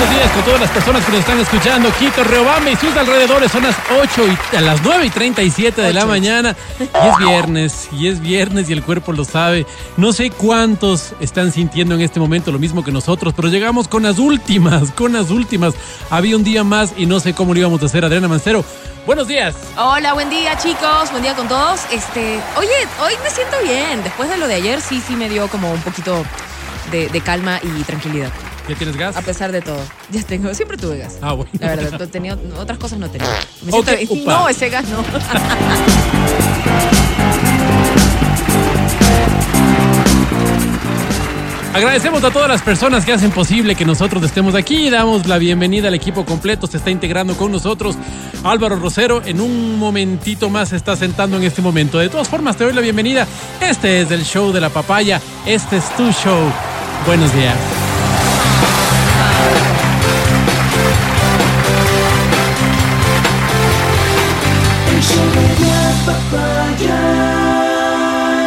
Buenos días con todas las personas que nos están escuchando. Quito, Riobamba y sus alrededores son las 8 y a las 9 y 37 de la mañana. Y es viernes, y es viernes y el cuerpo lo sabe. No sé cuántos están sintiendo en este momento lo mismo que nosotros, pero llegamos con las últimas, con las últimas. Había un día más y no sé cómo lo íbamos a hacer. Adriana Mancero, buenos días. Hola, buen día chicos, buen día con todos. Este, oye, hoy me siento bien. Después de lo de ayer sí, sí me dio como un poquito de, de calma y tranquilidad. ¿Ya tienes gas? A pesar de todo. Ya tengo, siempre tuve gas. Ah, bueno. La verdad, tenía, otras cosas no tenía. Me siento- no, ese gas no. Agradecemos a todas las personas que hacen posible que nosotros estemos aquí. Damos la bienvenida al equipo completo. Se está integrando con nosotros Álvaro Rosero. En un momentito más se está sentando en este momento. De todas formas, te doy la bienvenida. Este es el show de la papaya. Este es tu show. Buenos días.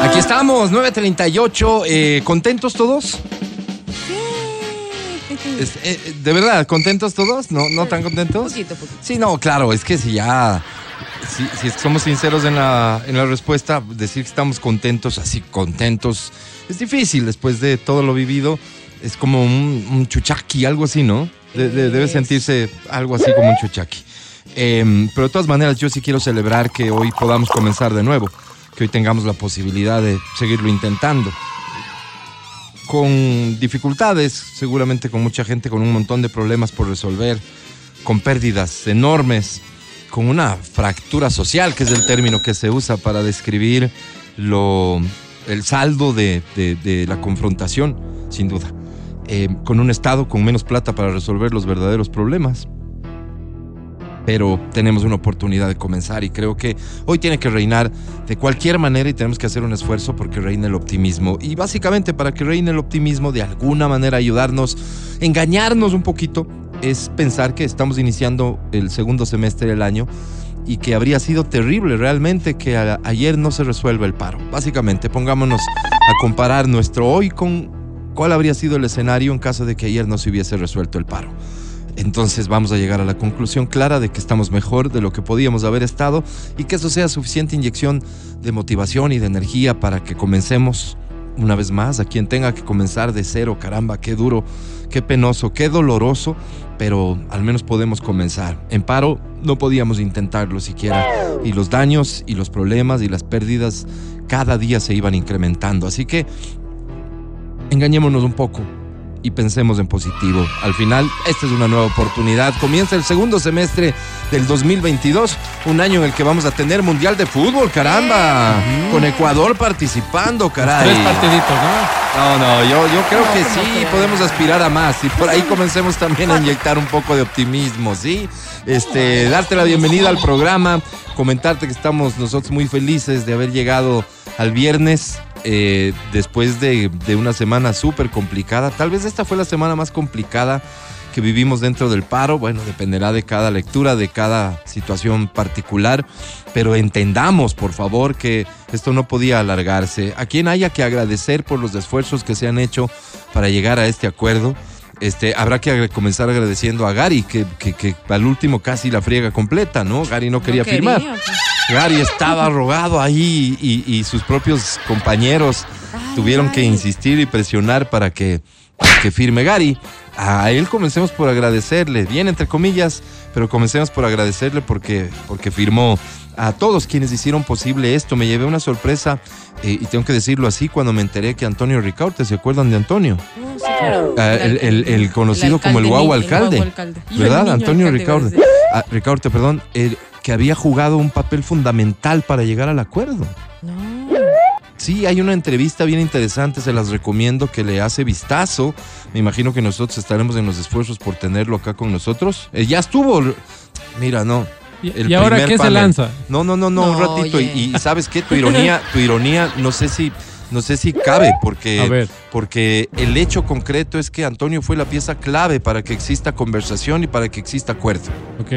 Aquí estamos, 9.38, eh, ¿contentos todos? Es- eh, eh, ¿De verdad, contentos todos? ¿No, no tan contentos? Poquito, poquito. Sí, no, claro, es que si ya, si, si somos sinceros en la, en la respuesta, decir que estamos contentos, así contentos, es difícil después de todo lo vivido, es como un, un chuchaqui, algo así, ¿no? De- de- debe sentirse algo así como un chuchaqui. Em, pero de todas maneras, yo sí quiero celebrar que hoy podamos comenzar de nuevo, que hoy tengamos la posibilidad de seguirlo intentando con dificultades, seguramente con mucha gente con un montón de problemas por resolver, con pérdidas enormes, con una fractura social, que es el término que se usa para describir lo, el saldo de, de- de la confrontación, sin duda. Eh, con un Estado con menos plata para resolver los verdaderos problemas. Pero tenemos una oportunidad de comenzar y creo que hoy tiene que reinar de cualquier manera y tenemos que hacer un esfuerzo porque reine el optimismo. Y básicamente para que reine el optimismo, de alguna manera ayudarnos, engañarnos un poquito, es pensar que estamos iniciando el segundo semestre del año y que habría sido terrible realmente que ayer no se resuelva el paro. Básicamente, pongámonos a comparar nuestro hoy con cuál habría sido el escenario en caso de que ayer no se hubiese resuelto el paro. Entonces vamos a llegar a la conclusión clara de que estamos mejor de lo que podíamos haber estado y que eso sea suficiente inyección de motivación y de energía para que comencemos una vez más a quien tenga que comenzar de cero, caramba, qué duro, qué penoso, qué doloroso, pero al menos podemos comenzar. En paro no podíamos intentarlo siquiera y los daños y los problemas y las pérdidas cada día se iban incrementando, así que engañémonos un poco y pensemos en positivo. Al final, esta es una nueva oportunidad. Comienza el segundo semestre del 2022, un año en el que vamos a tener Mundial de Fútbol, caramba, con Ecuador participando, caray. Tres partiditos, ¿no? No, no, yo, yo creo que No, no sí, creo. podemos aspirar a más y por ahí comencemos también a inyectar un poco de optimismo, ¿sí? Este, darte la bienvenida al programa, comentarte que estamos nosotros muy felices de haber llegado al viernes eh, después de, de una semana súper complicada. Tal vez esta fue la semana más complicada que vivimos dentro del paro. Bueno, dependerá de cada lectura, de cada situación particular, pero entendamos, por favor, que esto no podía alargarse. A quien haya que agradecer por los esfuerzos que se han hecho para llegar a este acuerdo. Este, habrá que comenzar agradeciendo a Gary, que, que, que al último casi la friega completa, ¿no? Gary no quería No firmar. pues. Gary estaba arrogado ahí y, y sus propios compañeros Ay, tuvieron que insistir y presionar para que, para que firme Gary. A él comencemos por agradecerle, bien entre comillas, pero comencemos por agradecerle porque, porque firmó. A todos quienes hicieron posible esto, me llevé una sorpresa eh, y tengo que decirlo así cuando me enteré que Antonio Ricaurte, ¿se acuerdan de Antonio? Claro. Ah, el, el- el conocido como el guau alcalde, ¿verdad? Antonio alcalde, Ricaurte. Ah, Ricaurte, perdón, que había jugado un papel fundamental para llegar al acuerdo. No. Sí, hay una entrevista bien interesante, se las recomiendo que le hace vistazo. Me imagino que nosotros estaremos en los esfuerzos por tenerlo acá con nosotros. Eh, ya estuvo. Mira, no. ¿Y, el y ahora qué se lanza? No, no, no, no, un No, ratito. Y, sabes qué, tu ironía, tu ironía, no sé si No sé si cabe, porque, porque el hecho concreto es que Antonio fue la pieza clave para que exista conversación y para que exista acuerdo. Ok.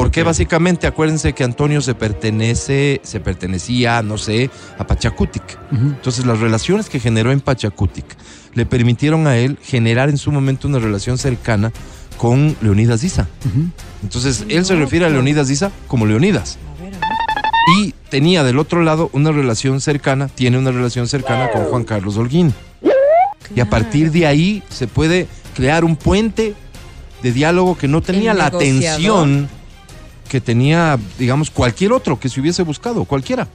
Porque básicamente acuérdense que Antonio se pertenece, se pertenecía, no sé, a Pachacutic. Entonces las relaciones que generó en Pachacutic le permitieron a él generar en su momento una relación cercana con Leonidas Diza. Ujú. Entonces él se refiere a Leonidas Diza como Leonidas. A ver, a ver. Y tenía del otro lado una relación cercana, tiene una relación cercana con Juan Carlos Holguín. Y a partir de ahí se puede crear un puente de diálogo que no tenía la atención que tenía, digamos, cualquier otro que se hubiese buscado, cualquiera.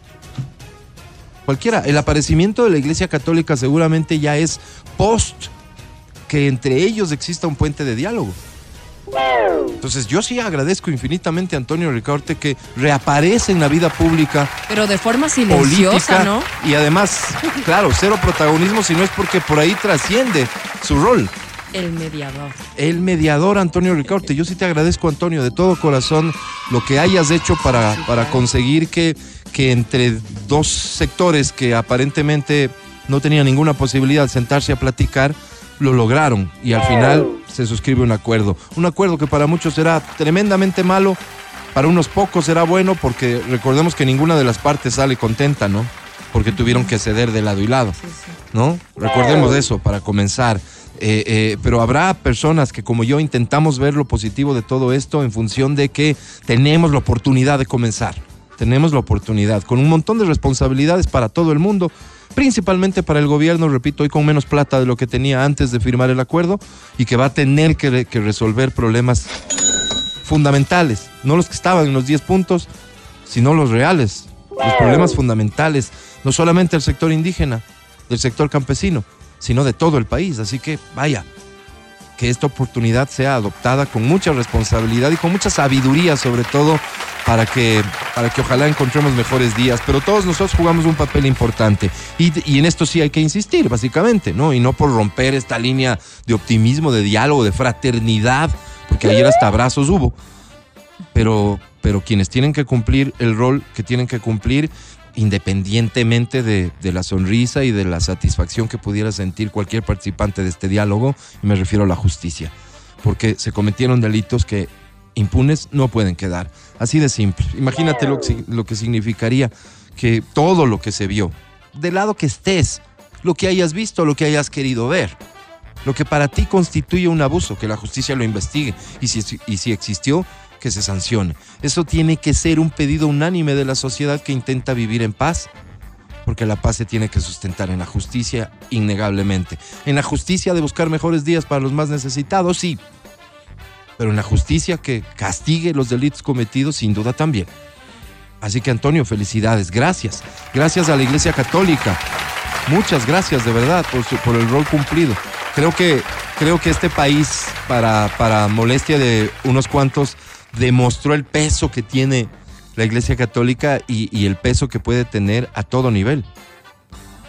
Cualquiera. El aparecimiento de la Iglesia Católica seguramente ya es post que entre ellos exista un puente de diálogo. Entonces yo sí agradezco infinitamente a Antonio Ricaurte que reaparece en la vida pública Pero de forma silenciosa, política ¿no? y además, claro, cero protagonismo si no es porque por ahí trasciende su rol. El mediador. El mediador Antonio Ricaurte, yo sí te agradezco Antonio de todo corazón lo que hayas hecho para, para conseguir que, que entre dos sectores que aparentemente no tenían ninguna posibilidad de sentarse a platicar, lo lograron y al final se suscribe un acuerdo. Un acuerdo que para muchos será tremendamente malo, para unos pocos será bueno porque recordemos que ninguna de las partes sale contenta, ¿no? Porque tuvieron que ceder de lado y lado. Sí, sí. ¿no? Recordemos eso para comenzar. Eh, eh, pero habrá personas que como yo intentamos ver lo positivo de todo esto en función de que tenemos la oportunidad de comenzar. Tenemos la oportunidad con un montón de responsabilidades para todo el mundo, principalmente para el gobierno, repito, hoy con menos plata de lo que tenía antes de firmar el acuerdo y que va a tener que, que resolver problemas fundamentales, no los que estaban en los 10 puntos, sino los reales, los problemas fundamentales, no solamente del sector indígena, del sector campesino, sino de todo el país. Así que vaya, que esta oportunidad sea adoptada con mucha responsabilidad y con mucha sabiduría sobre todo para que, para que ojalá encontremos mejores días. Pero todos nosotros jugamos un papel importante y, y en esto sí hay que insistir, básicamente, ¿no? Y no por romper esta línea de optimismo, de diálogo, de fraternidad, porque ayer hasta abrazos hubo. Pero, pero quienes tienen que cumplir el rol que tienen que cumplir, independientemente de, la sonrisa y de la satisfacción que pudiera sentir cualquier participante de este diálogo, me refiero a la justicia, porque se cometieron delitos que impunes no pueden quedar. Así de simple. Imagínate lo que, significaría que todo lo que se vio, del lado que estés, lo que hayas visto, lo que hayas querido ver, lo que para ti constituye un abuso, que la justicia lo investigue y si existió, que se sancione. Eso tiene que ser un pedido unánime de la sociedad que intenta vivir en paz, porque la paz se tiene que sustentar en la justicia innegablemente. En la justicia de buscar mejores días para los más necesitados, sí, pero en la justicia que castigue los delitos cometidos, sin duda también. Así que Antonio, felicidades, gracias. Gracias a la Iglesia Católica. Muchas gracias de verdad por, su- por el rol cumplido. Creo que, creo que este país, para, para molestia de unos cuantos, demostró el peso que tiene la Iglesia Católica y, el peso que puede tener a todo nivel.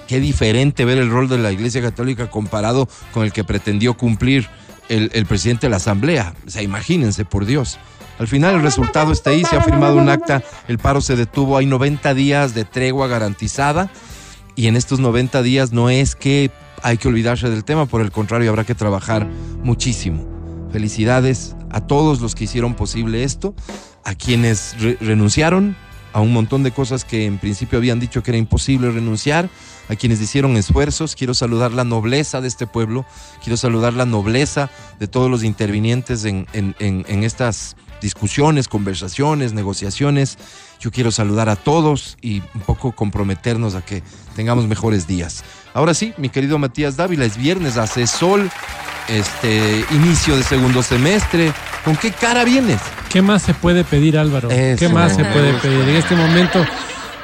Qué diferente ver el rol de la Iglesia Católica comparado con el que pretendió cumplir el, el presidente de la Asamblea. O sea, imagínense, por Dios. Al final el resultado está ahí, se ha firmado un acta, el paro se detuvo, hay 90 días de tregua garantizada y en estos 90 días no es que hay que olvidarse del tema, por el contrario, habrá que trabajar muchísimo. Felicidades a todos los que hicieron posible esto, a quienes re- renunciaron a un montón de cosas que en principio habían dicho que era imposible renunciar, a quienes hicieron esfuerzos. Quiero saludar la nobleza de este pueblo, quiero saludar la nobleza de todos los intervinientes en, en- en- en estas discusiones, conversaciones, negociaciones. Yo quiero saludar a todos y un poco comprometernos a que tengamos mejores días. Ahora sí, mi querido Matías Dávila, es viernes, hace sol, este inicio de segundo semestre. ¿Con qué cara vienes? ¿Qué más se puede pedir, Álvaro? Eso. ¿Qué más se puede pedir? En este momento,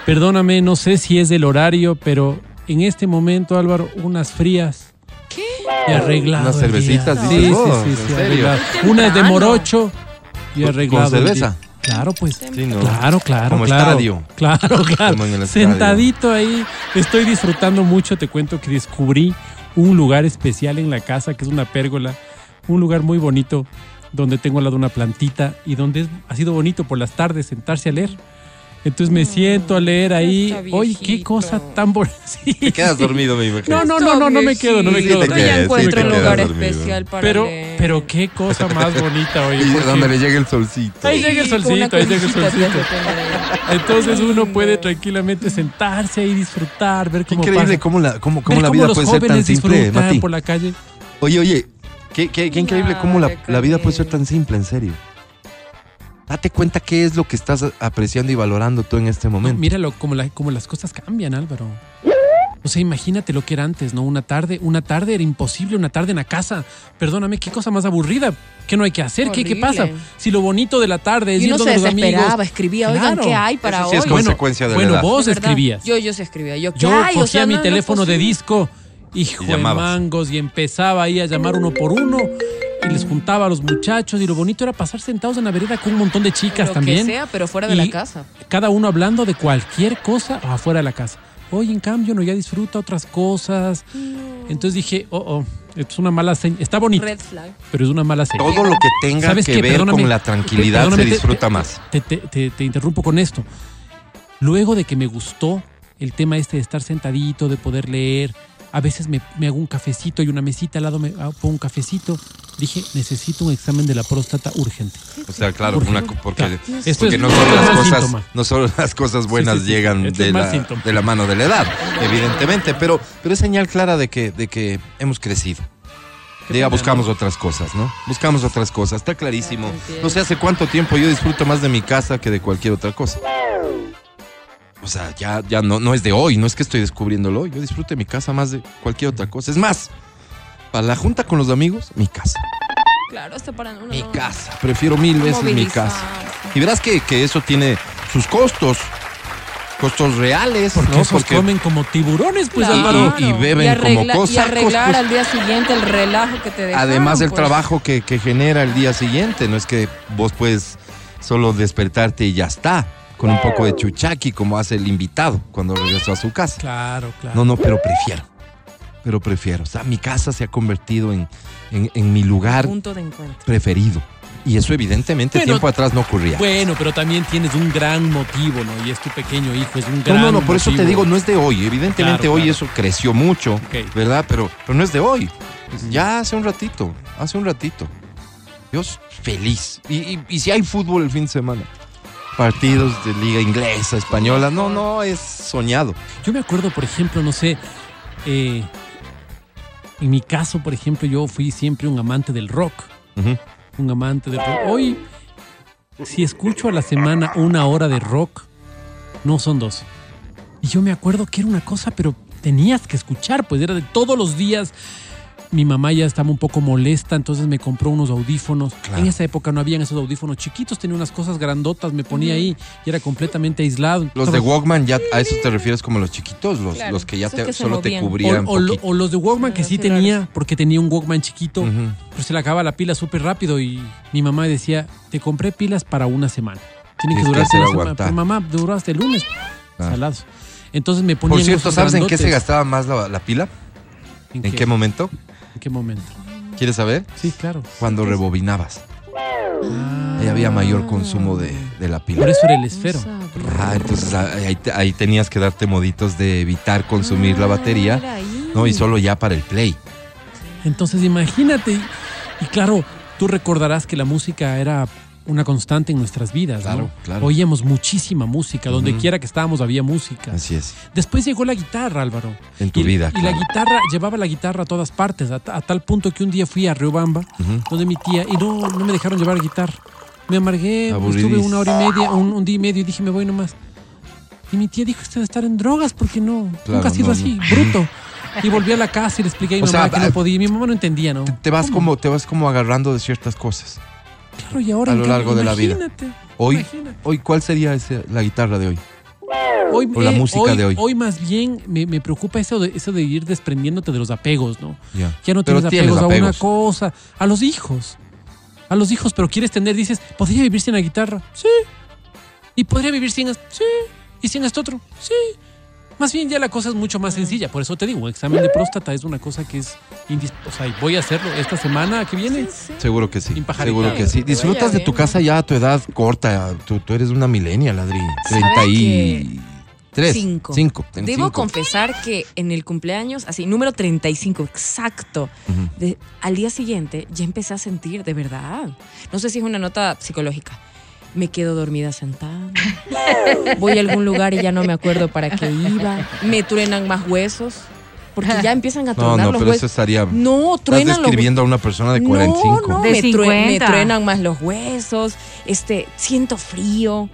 perdóname, no sé si es del horario, pero en este momento, Álvaro, unas frías. ¿Qué? Y arreglado. Unas cervecitas, dices Sí, vos, sí, sí, ¿en sí. Qué Una es de morocho y ¿Con- arreglado. con el día. cerveza? Claro, pues. Sí, ¿no? Claro, claro, Como claro. estadio. Claro, claro. Como en el estadio. Sentadito ahí. Estoy disfrutando mucho. Te cuento que descubrí un lugar especial en la casa que es una pérgola. Un lugar muy bonito donde tengo al lado una plantita y donde es- ha sido bonito por las tardes sentarse a leer. Entonces me siento a leer ahí. Oye, qué cosa tan bonita. Te quedas dormido, me imagino. No, no, no, no, no me quedo, no me Sí, quedo. te Yo quedas, ya sí, encuentro te un quedas lugar dormido. especial para Pero, leer. pero qué cosa más bonita, oye. Y donde le llegue el solcito. Ahí llega el Sí, solcito, ahí llega el solcito. ahí. Entonces uno puede tranquilamente sentarse y disfrutar, ver cómo increíble pasa. cómo la, cómo, cómo ver la vida puede ser tan jóvenes simple, disfrutan Mati. por la calle. Oye, oye, qué, qué, qué increíble cómo la, la vida puede ser tan simple, en serio. Date cuenta qué es lo que estás apreciando y valorando tú en este momento. Míralo, como, la- como las cosas cambian, Álvaro. O sea, imagínate lo que era antes, ¿no? Una tarde, una tarde era imposible, una tarde en la casa. Perdóname, qué cosa más aburrida. ¿Qué no hay que hacer? ¿Qué, qué pasa? Si lo bonito de la tarde es Y ir donde se los amigos. desesperaba, escribía, oigan, Claro. ¿qué hay para Eso sí es hoy? consecuencia de la bueno, vos De verdad, escribías. Yo, yo sí escribía. Yo, ¿qué Yo hay? cogía O sea, mi no teléfono de disco, hijo Y de mangos, y empezaba ahí a llamar uno por uno y les juntaba a los muchachos. Y lo bonito era pasar sentados en la vereda con un montón de chicas Lo también. que sea, pero fuera de Y la casa. Cada uno hablando de cualquier cosa afuera de la casa. Hoy, en cambio, no ya disfruta otras cosas. Entonces dije, oh, oh, esto es una mala señal. Está bonito, Red flag. pero es una mala señal. Todo lo que tenga ¿Sabes que qué? ver Perdóname. con la tranquilidad se disfruta te- más. Te, te- te- te interrumpo con esto. Luego de que me gustó el tema este de estar sentadito, de poder leer, a veces me, me hago un cafecito y una mesita al lado me hago un cafecito. Dije, necesito un examen de la próstata urgente. O sea, claro, Urgente. una co- porque, Claro. Esto porque es- no, solo es las cosas, síntoma. no solo las cosas buenas Sí, sí, sí. llegan Esto de la, síntoma. de la mano de la edad, evidentemente, pero, pero es señal clara de que, de que hemos crecido. ¿Qué Ya problema? buscamos otras cosas, ¿no? Buscamos otras cosas, está clarísimo. No sé hace cuánto tiempo yo disfruto más de mi casa que de cualquier otra cosa. O sea, ya, ya no, no es de hoy, no es que estoy descubriéndolo hoy. Yo disfruto de mi casa más de cualquier otra cosa. Es más, para la junta con los amigos, mi casa. Claro, hasta para uno. Mi no- casa. Prefiero mil veces mi casa. Y verás que, que eso tiene sus costos. Costos reales, Porque ¿no? esos comen como tiburones, pues Claro. Álvaro. y beben Y arregla- como Y cosacos, arreglar pues. al día siguiente el relajo que te dejaron. Además el pues. trabajo que, que genera el día siguiente, no es que vos puedes solo despertarte y ya está, con un poco de chuchaqui como hace el invitado cuando regresó a su casa. Claro, claro. No, no, pero prefiero, pero prefiero. O sea, mi casa se ha convertido en, en, en mi lugar Punto de encuentro. preferido. Y eso evidentemente tiempo atrás no ocurría. Bueno, pero también tienes un gran motivo, ¿no? Y es tu pequeño hijo, es un No, gran no, no, por eso te digo, no es de hoy. Evidentemente Claro, hoy claro. eso creció mucho, Ok. ¿verdad? Pero, pero no es de hoy. Ya hace un ratito, hace un ratito. Dios, feliz. Y, y- y si hay fútbol el fin de semana, partidos de liga inglesa, española, no, no, es soñado. Yo me acuerdo, por ejemplo, no sé, eh, en mi caso, por ejemplo, yo fui siempre un amante del rock. Un amante del rock. Hoy, si escucho a la semana una hora de rock, no son dos. Y yo me acuerdo que era una cosa, pero tenías que escuchar, pues era de todos los días. Mi mamá ya estaba un poco molesta, entonces me compró unos audífonos. Claro. En esa época no habían esos audífonos chiquitos, tenía unas cosas grandotas, me ponía ahí y era completamente aislado. Los de Walkman, ya a eso te refieres como los chiquitos, los, Claro, los que ya esos te, que solo te cubrían. O, o los de Walkman que sí tenía, porque tenía un Walkman chiquito, pero se le acaba la pila súper rápido y mi mamá decía, te compré pilas para una semana. Tienen que Tienes que durar una semana. Pero mamá, duró hasta el lunes. Ah. Salados. Entonces me ponía Por cierto, ¿sabes en qué se gastaba más la, la pila? ¿En, ¿En qué momento? ¿En qué momento? ¿Quieres saber? Sí, claro. Cuando rebobinabas. Ahí había mayor consumo de, de la pila. Por eso era el esfero. Ah, entonces ah, ahí, te- ahí tenías que darte moditos de evitar consumir la batería, Ah, ahí. ¿no? Y solo ya para el play. Entonces imagínate. Y, y claro, tú recordarás que la música era una constante en nuestras vidas. Claro, ¿no? claro. Oíamos muchísima música. Donde Ujú. quiera que estábamos había música. Así es. Después llegó la guitarra, Álvaro. En tu y, vida. Y la guitarra, llevaba la guitarra a todas partes, a, ta- a tal punto que un día fui a Riobamba, Ujú. donde mi tía, y no, no me dejaron llevar guitarra. Me amargué, estuve Aburridís. una hora y media, un, un día y medio, y dije, me voy nomás. Y mi tía dijo, usted debe estar en drogas, porque no, Claro, nunca ha sido no, así, bruto. Y volví a la casa y le expliqué a mi O mamá sea, que ah, no podía. Y mi mamá no entendía, ¿no? Te, te vas ¿Cómo? como, te vas como agarrando de ciertas cosas. Claro, y ahora a lo cambio, largo de la vida. imagínate, Hoy, imagínate. hoy ¿cuál sería ese- la guitarra de hoy? Hoy, O la música de hoy. Hoy más bien me, me preocupa eso de, eso de ir desprendiéndote de los apegos, ¿no? Ya. Ya no tienes tienes apegos, a una cosa, a los hijos. A los hijos, pero quieres tener, dices, ¿podría vivir sin la guitarra? Sí. ¿Y podría vivir sin esto? Sí. ¿Y sin esto otro? Sí. Más bien ya la cosa es mucho más sencilla. Por eso te digo, un examen de próstata es una cosa que es O sea, voy a hacerlo esta semana que viene. Seguro que sí. Seguro que sí. Disfrutas de tu casa ya a tu edad corta. Tú, tú eres una millennial, Adri. ¿Sabe 33. Cinco. Cinco. ten Debo cinco. confesar que en el cumpleaños, así, número 35, exacto, Ujú. de- al día siguiente ya empecé a sentir, de verdad. No sé si es una nota psicológica. Me quedo dormida sentada. Voy a algún lugar y ya no me acuerdo para qué iba. Me truenan más huesos. Porque ya empiezan a No, tronar no, los pero eso huesos. estaría. No, Estás truenan los describiendo a una persona de 45. No, no, De me, true- me 50. truenan más los huesos. Este, siento frío.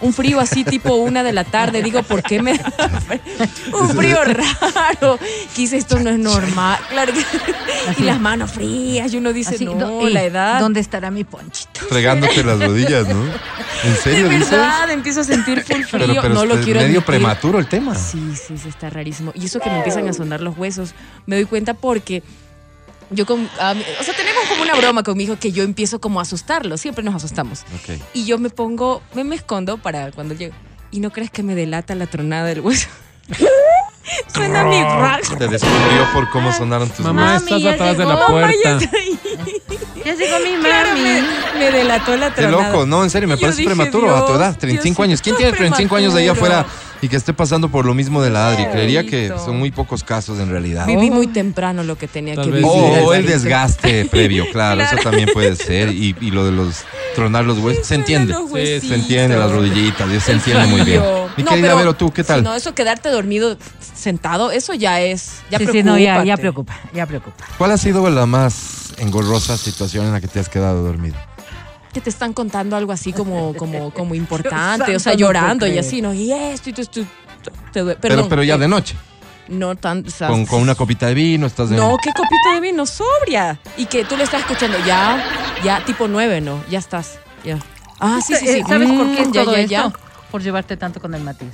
Un frío así tipo una de la tarde. Digo, ¿por qué me da frío? Un frío raro. Quise, esto no es normal. Claro que- Y las manos frías. Y uno dice, Así, no, la edad. ¿Dónde estará mi ponchito? Fregándote las rodillas, ¿no? ¿En de serio dices? verdad, empiezo a sentir full frío. Pero, pero no lo es quiero medio admitir. prematuro el tema. Sí, sí, sí, está rarísimo. Y eso que me empiezan a sonar los huesos, me doy cuenta porque yo con... a mí- o sea, tenemos como una broma con mi hijo que yo empiezo como a asustarlo, siempre nos asustamos. Ok. Y yo me pongo, me, me escondo para cuando llegue. ¿Y no crees que me delata la tronada del hueso? Suena mi rack. Te descubrió por cómo sonaron tus Mamá, estás atrás de la llegó. puerta. Ya llegó mi Claro, mami. me, me delató la Qué tronada. loco, no, en serio, me Yo parece dije, prematuro a tu Dios, edad, 35 Dios, años. ¿Quién tiene 35 años de ahí prematuro. afuera y que esté pasando por lo mismo de la Adri? Creería que son muy pocos casos en realidad. Viví muy temprano lo que tenía Tal que vivir. O el desgaste previo, claro, eso también puede ser. Y, y lo de los tronar los huesos, se entiende. Sí. Se entiende las rodillitas, se entiende muy bien. Mi No, querida pero- Vero, ¿tú qué tal? no, eso quedarte dormido sentado, eso ya es. Ya sí, sí, no, ya, preocupa, ya preocupa. ¿Cuál ha sido la más engorrosa situación en la que te has quedado dormido? Que te están contando algo así como, como, como importante, o sea, llorando y así, ¿no? Y esto y tú, tú- te duele. Pero, pero ya eh, de noche, No tan. o sea, con, con una copita de vino, estás en... No, qué copita de vino, sobria. Y que tú le estás escuchando, ya, ya, tipo nueve, ¿no? Ya estás, ya. Ah, sí, sí, sí. ¿Sabes por qué es Mm, ya, todo ya, esto? ya. Por llevarte tanto con el Matiz.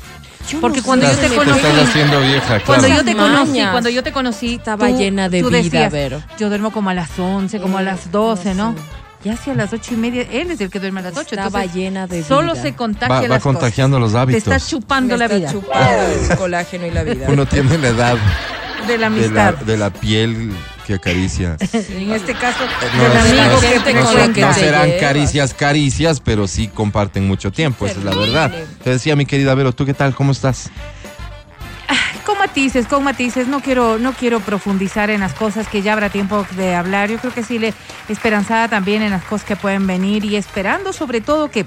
Yo Porque no cuando sé, yo te Te conocí- estás haciendo vieja, claro. Cuando yo te conocí, cuando yo te conocí, Estaba tú- llena de tú vida, decías, Vero. Yo duermo como a las 11, como a las 12, ¿no? no sé. Ya hacia las ocho y media, él es el que duerme a las 8. Estaba llena de Solo se contagia Va, va las contagiando los cosas. Te hábitos. estás chupando Me la está vida chupando el colágeno y la vida. Uno tiene la edad de la de la, amistad. de la piel que acaricia. En este caso, No, del amigo no, que te no no te serán llevas. caricias, caricias, pero sí comparten mucho tiempo, esa es la verdad. Te decía mi querida Vero, ¿tú qué tal? ¿Cómo estás? Con matices, con matices. No quiero, no quiero profundizar en las cosas que ya habrá tiempo de hablar. Yo creo que sí le esperanzada también en las cosas que pueden venir y esperando sobre todo que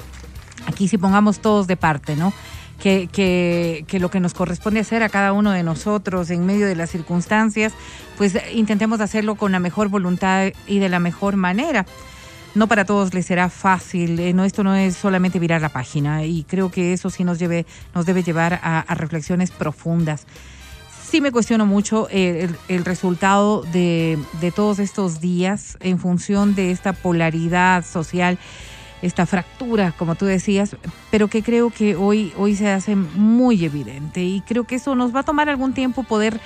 aquí sí pongamos todos de parte, ¿no? Que, que, que lo que nos corresponde hacer a cada uno de nosotros en medio de las circunstancias, pues intentemos hacerlo con la mejor voluntad y de la mejor manera. No para todos les será fácil, eh, no, esto no es solamente virar la página y creo que eso sí nos, lleve, nos debe llevar a, reflexiones profundas. Sí me cuestiono mucho eh, el, el resultado de, de todos estos días en función de esta polaridad social, esta fractura, como tú decías, pero que creo que hoy, hoy se hace muy evidente y creo que eso nos va a tomar algún tiempo poder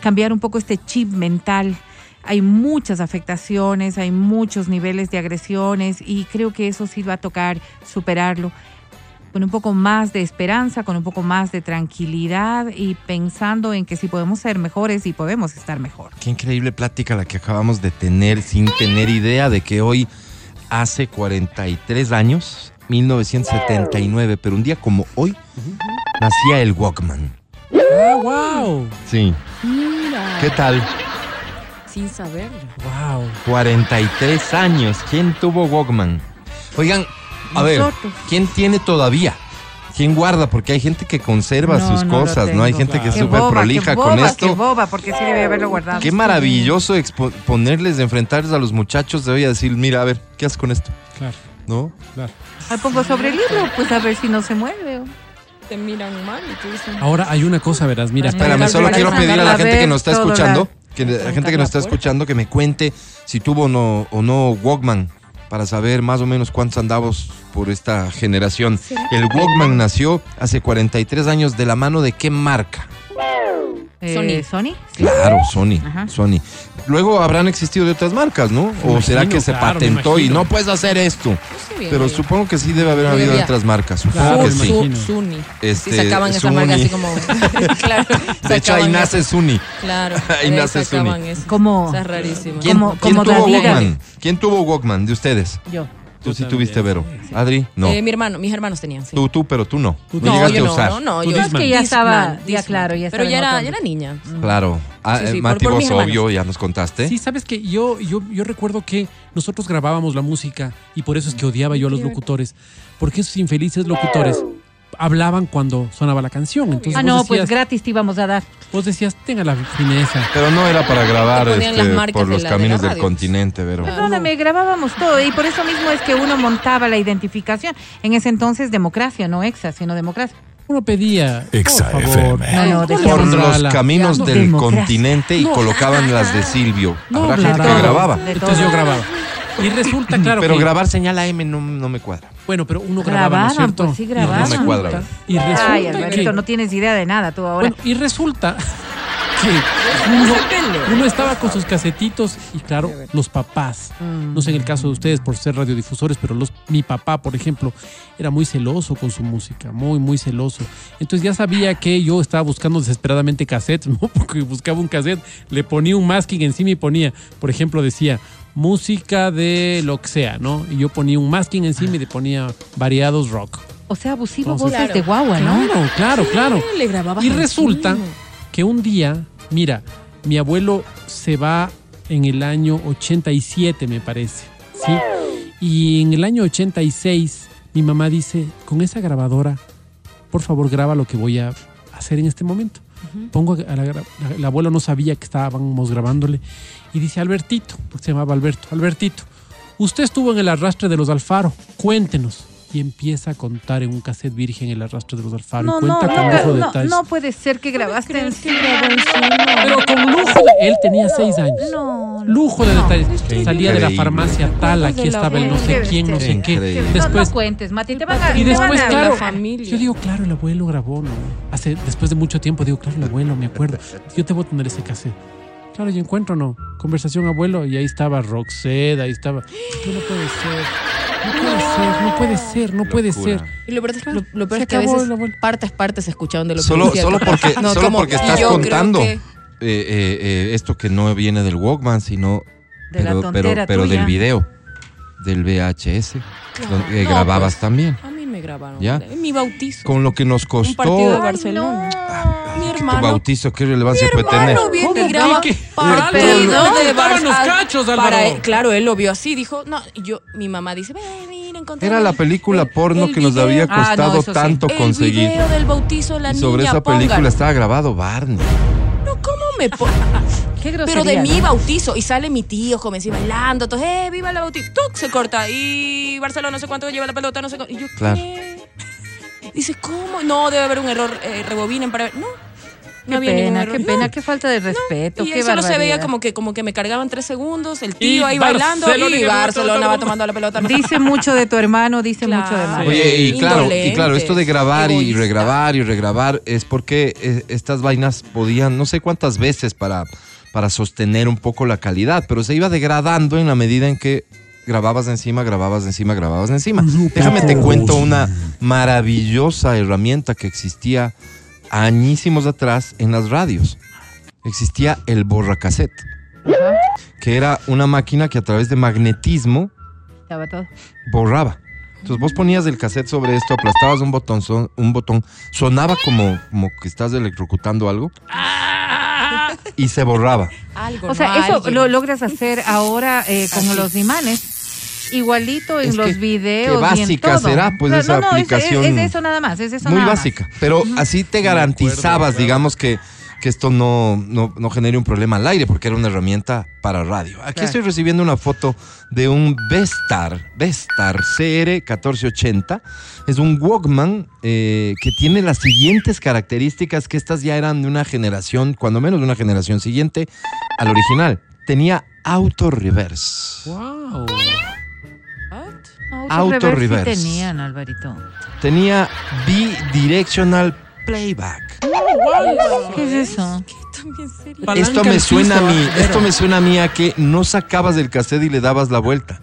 cambiar un poco este chip mental. Hay muchas afectaciones, hay muchos niveles de agresiones y creo que eso sí va a tocar superarlo con un poco más de esperanza, con un poco más de tranquilidad y pensando en que sí podemos ser mejores y podemos estar mejor. Qué increíble plática la que acabamos de tener sin tener idea de que hoy hace 43 años, 1979, pero un día como hoy, nacía el Walkman. Ah, wow. Sí. Mira. ¿Qué tal? Sin saberlo. Wow. 43 años. ¿Quién tuvo Walkman? Oigan, a ver. ¿quién tiene todavía? ¿Quién guarda? Porque hay gente que conserva No, sus no lo cosas, ¿no? Hay tengo. gente que es Qué súper boba, prolija qué con boba, esto. Qué boba, porque sí debe haberlo guardado. Qué maravilloso expo- ponerles, enfrentarles a los muchachos de hoy a decir, mira, a ver, ¿qué haces con esto? Claro, ¿No? claro. Ahí pongo sobre el libro, pues a ver si no se mueve. Te miran mal y tú dices. Ahora hay una cosa, verás, mira. Espérame, solo quiero pedir a la gente que nos está escuchando, que la gente que nos está puerta. escuchando, que me cuente si tuvo o no, o no Walkman para saber más o menos cuántos andamos por esta generación. El Walkman nació hace 43 años de la mano de qué marca? Eh, Sony. Sony. Sí. Claro, Sony, Ajá. Sony. Luego habrán existido de otras marcas, ¿no? O será que se claro, patentó y no puedes hacer esto. Bien, Pero supongo que sí debe haber Debe habido haber. otras marcas. Supongo Claro, que sí. Suni. Este, sí, sacaban esa Suni. marca así como. claro. De hecho, ahí nace. Suni. Claro. ahí de nace Suni. eso. Como- Esa es rarísima. ¿Quién, quién tuvo. Walkman? ¿Quién tuvo Walkman de ustedes? Yo. Tú sí también, tuviste, Vero. sí. Adri, no. Eh, mi hermano, mis hermanos tenían, sí. Tú, tú, pero tú no. Tú No, no, llegaste yo a usar. no, no, Tú yo. Es que ya estaba, ya claro, ya Pero estaba ya era, ya era niña. Claro. Ah, Sí, sí, eh, por- Mati, por vos, obvio, ya nos contaste. Sí, sabes que yo, yo, yo recuerdo que nosotros grabábamos la música y por eso es que odiaba yo a los locutores, porque esos infelices locutores hablaban cuando sonaba la canción. Entonces Ah, vos, no, pues decías, gratis te íbamos a dar. vos decías, tenga la fineza. Pero no era para grabar este, por los de caminos del continente, Vero. Perdóname, grabábamos todo y por eso mismo es que uno montaba la identificación. En ese entonces democracia, no exa, sino democracia. Uno pedía, Exa por favor, FM. No, no, ¿cuál decíamos- Por los caminos No, del democracia. continente y No. colocaban las de Silvio. No, Habrá gente que grababa. Entonces yo grababa. Y resulta, claro Pero que- grabar señal AM no, no me cuadra. Bueno, pero uno grababa, ¿no es cierto? pues sí, grababan. No me cuadra. Y resulta Ay, que- Alvarito, no tienes idea de nada tú ahora. Bueno, y resulta que uno, uno estaba con sus casetitos y claro, los papás, no sé en el caso de ustedes por ser radiodifusores, pero los, mi papá, por ejemplo, era muy celoso con su música, muy, muy celoso. Entonces ya sabía que yo estaba buscando desesperadamente cassettes, ¿no? Porque buscaba un cassette, le ponía un masking encima y ponía, por ejemplo, decía música de lo que sea, ¿no? Y yo ponía un masking encima y le ponía variados rock. o sea, abusivo Entonces- voces de guagua, ¿no? Claro, claro, claro. Y encima. resulta que un día, mira, mi abuelo se va en el año 87, me parece, ¿sí? Y en el año 86, mi mamá dice, con esa grabadora, por favor, graba lo que voy a hacer en este momento. Pongo a la, la- el abuelo no sabía que estábamos grabándole y dice, Albertito, porque se llamaba Alberto, Albertito, usted estuvo en el arrastre de los Alfaro, cuéntenos. Y empieza a contar en un cassette virgen el arrastre de los Alfaro. No, y cuenta no, con lujo de no, detalles. no puede ser que grabaste en Pero con lujo. Él tenía seis años. No. Lujo de no. detalles. Salía de la farmacia tal, aquí estaba el no sé quién, no sé Qué Después, no cuentes, Mati, te van a y después, claro, la familia. yo digo, claro, el abuelo grabó, ¿no? Hace, después de mucho tiempo, digo, claro, el abuelo, me acuerdo. Yo te voy a tener ese cassette. Claro, yo encuentro, ¿no? Conversación abuelo, y ahí estaba Roxette, ahí estaba. No, no puede ser. No puede ser, no puede ser, no puede Locura. ser. Y lo peor es, lo, lo peor es que a veces partes, partes se escuchaban de lo que Solo, decía. solo porque, No, solo como- porque estás contando que- eh, eh, eh, esto que no viene del Walkman, sino De la pero, pero, tontera pero tuya. del video, del VHS, donde eh, No, grababas pues, también. A mí me grabaron. ¿Ya? En mi bautizo. Con lo que nos partido de costó Barcelona. Mi tu hermano. bautizo, ¿qué relevancia puede tener? Álvaro, de estaban los cachos, para él- claro, él lo vio así, dijo, no, y yo, mi mamá dice, ven, mira, encontré Era el- la película el- porno el que nos video- había Ah, no, costado eso sí. tanto el conseguir. video del bautizo la Y sobre niña, esa película póngalo. estaba grabado Barney. No, ¿cómo me pon- Qué Pero de mi bautizo, y sale mi tío, como así bailando, entonces, eh, viva el bautizo, ¡tuc! se corta, y Barcelona no sé cuánto lleva la pelota, no sé cuánto, y yo, Claro. ¿qué? Dice, ¿cómo? No, debe haber un error, eh, rebobinen para ver, no, no había ningún pena, error. qué No. pena, qué falta de respeto, Y qué solo se veía como que, como que me cargaban tres segundos, el Y tío ahí bailando Barcelona y y Barcelona va tomando la pelota. Dice mucho de tu hermano, dice Claro. mucho de Mati. Oye, y claro, y claro, esto de grabar y regrabar y regrabar es porque eh, estas vainas podían, no sé cuántas veces para, para sostener un poco la calidad, pero se iba degradando en la medida en que grababas encima, grababas encima, grababas encima. Déjame te cuento una maravillosa herramienta que existía añísimos atrás en las radios. Existía el borracassette, que era una máquina que a través de magnetismo estaba todo. borraba. Entonces vos ponías el cassette sobre esto, aplastabas un botón, son- un botón, sonaba como, como que estás electrocutando algo y se borraba. Algo, O sea, no eso alguien. lo logras hacer ahora eh, con los imanes. Igualito en Es los que- videos. qué y en básica todo. será, pues, No, esa no, no, aplicación. Es, es eso nada más, es eso Muy nada más. básica. Pero así te garantizabas, digamos, que, que esto no, no, no genere un problema al aire, porque era una herramienta para radio. Aquí Claro. estoy recibiendo una foto de un Vestar, Vestar CR1480. Es un Walkman eh, que tiene las siguientes características, que estas ya eran de una generación, cuando menos de una generación siguiente al original. Tenía auto reverse. Wow. Auto reverse. reverse. Sí tenían, Alvarito. Tenía bidirectional playback. ¿Qué es eso? Esto me suena a mí, esto me suena a mí a que no sacabas del cassette y le dabas la vuelta,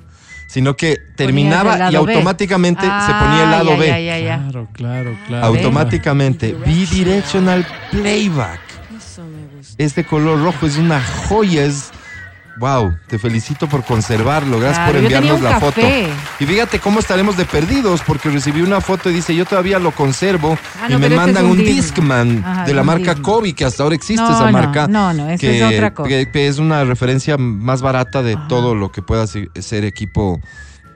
sino que terminaba y automáticamente se Ah, ponía el lado ya, B. ya, ya, ya. Claro, claro, claro. Automáticamente, bidirectional playback. Eso me gusta. Este color rojo es una joya, es wow, te felicito por conservarlo, gracias Claro, por enviarnos la foto. Y fíjate cómo estaremos de perdidos porque recibí una foto y dice, "Yo todavía lo conservo" Ah, y me este mandan un un Discman. Ajá, de la marca Discman. Kobe que hasta ahora existe No, esa marca. no, no, que, es otra cosa. que- que es una referencia más barata de todo lo que pueda se- ser equipo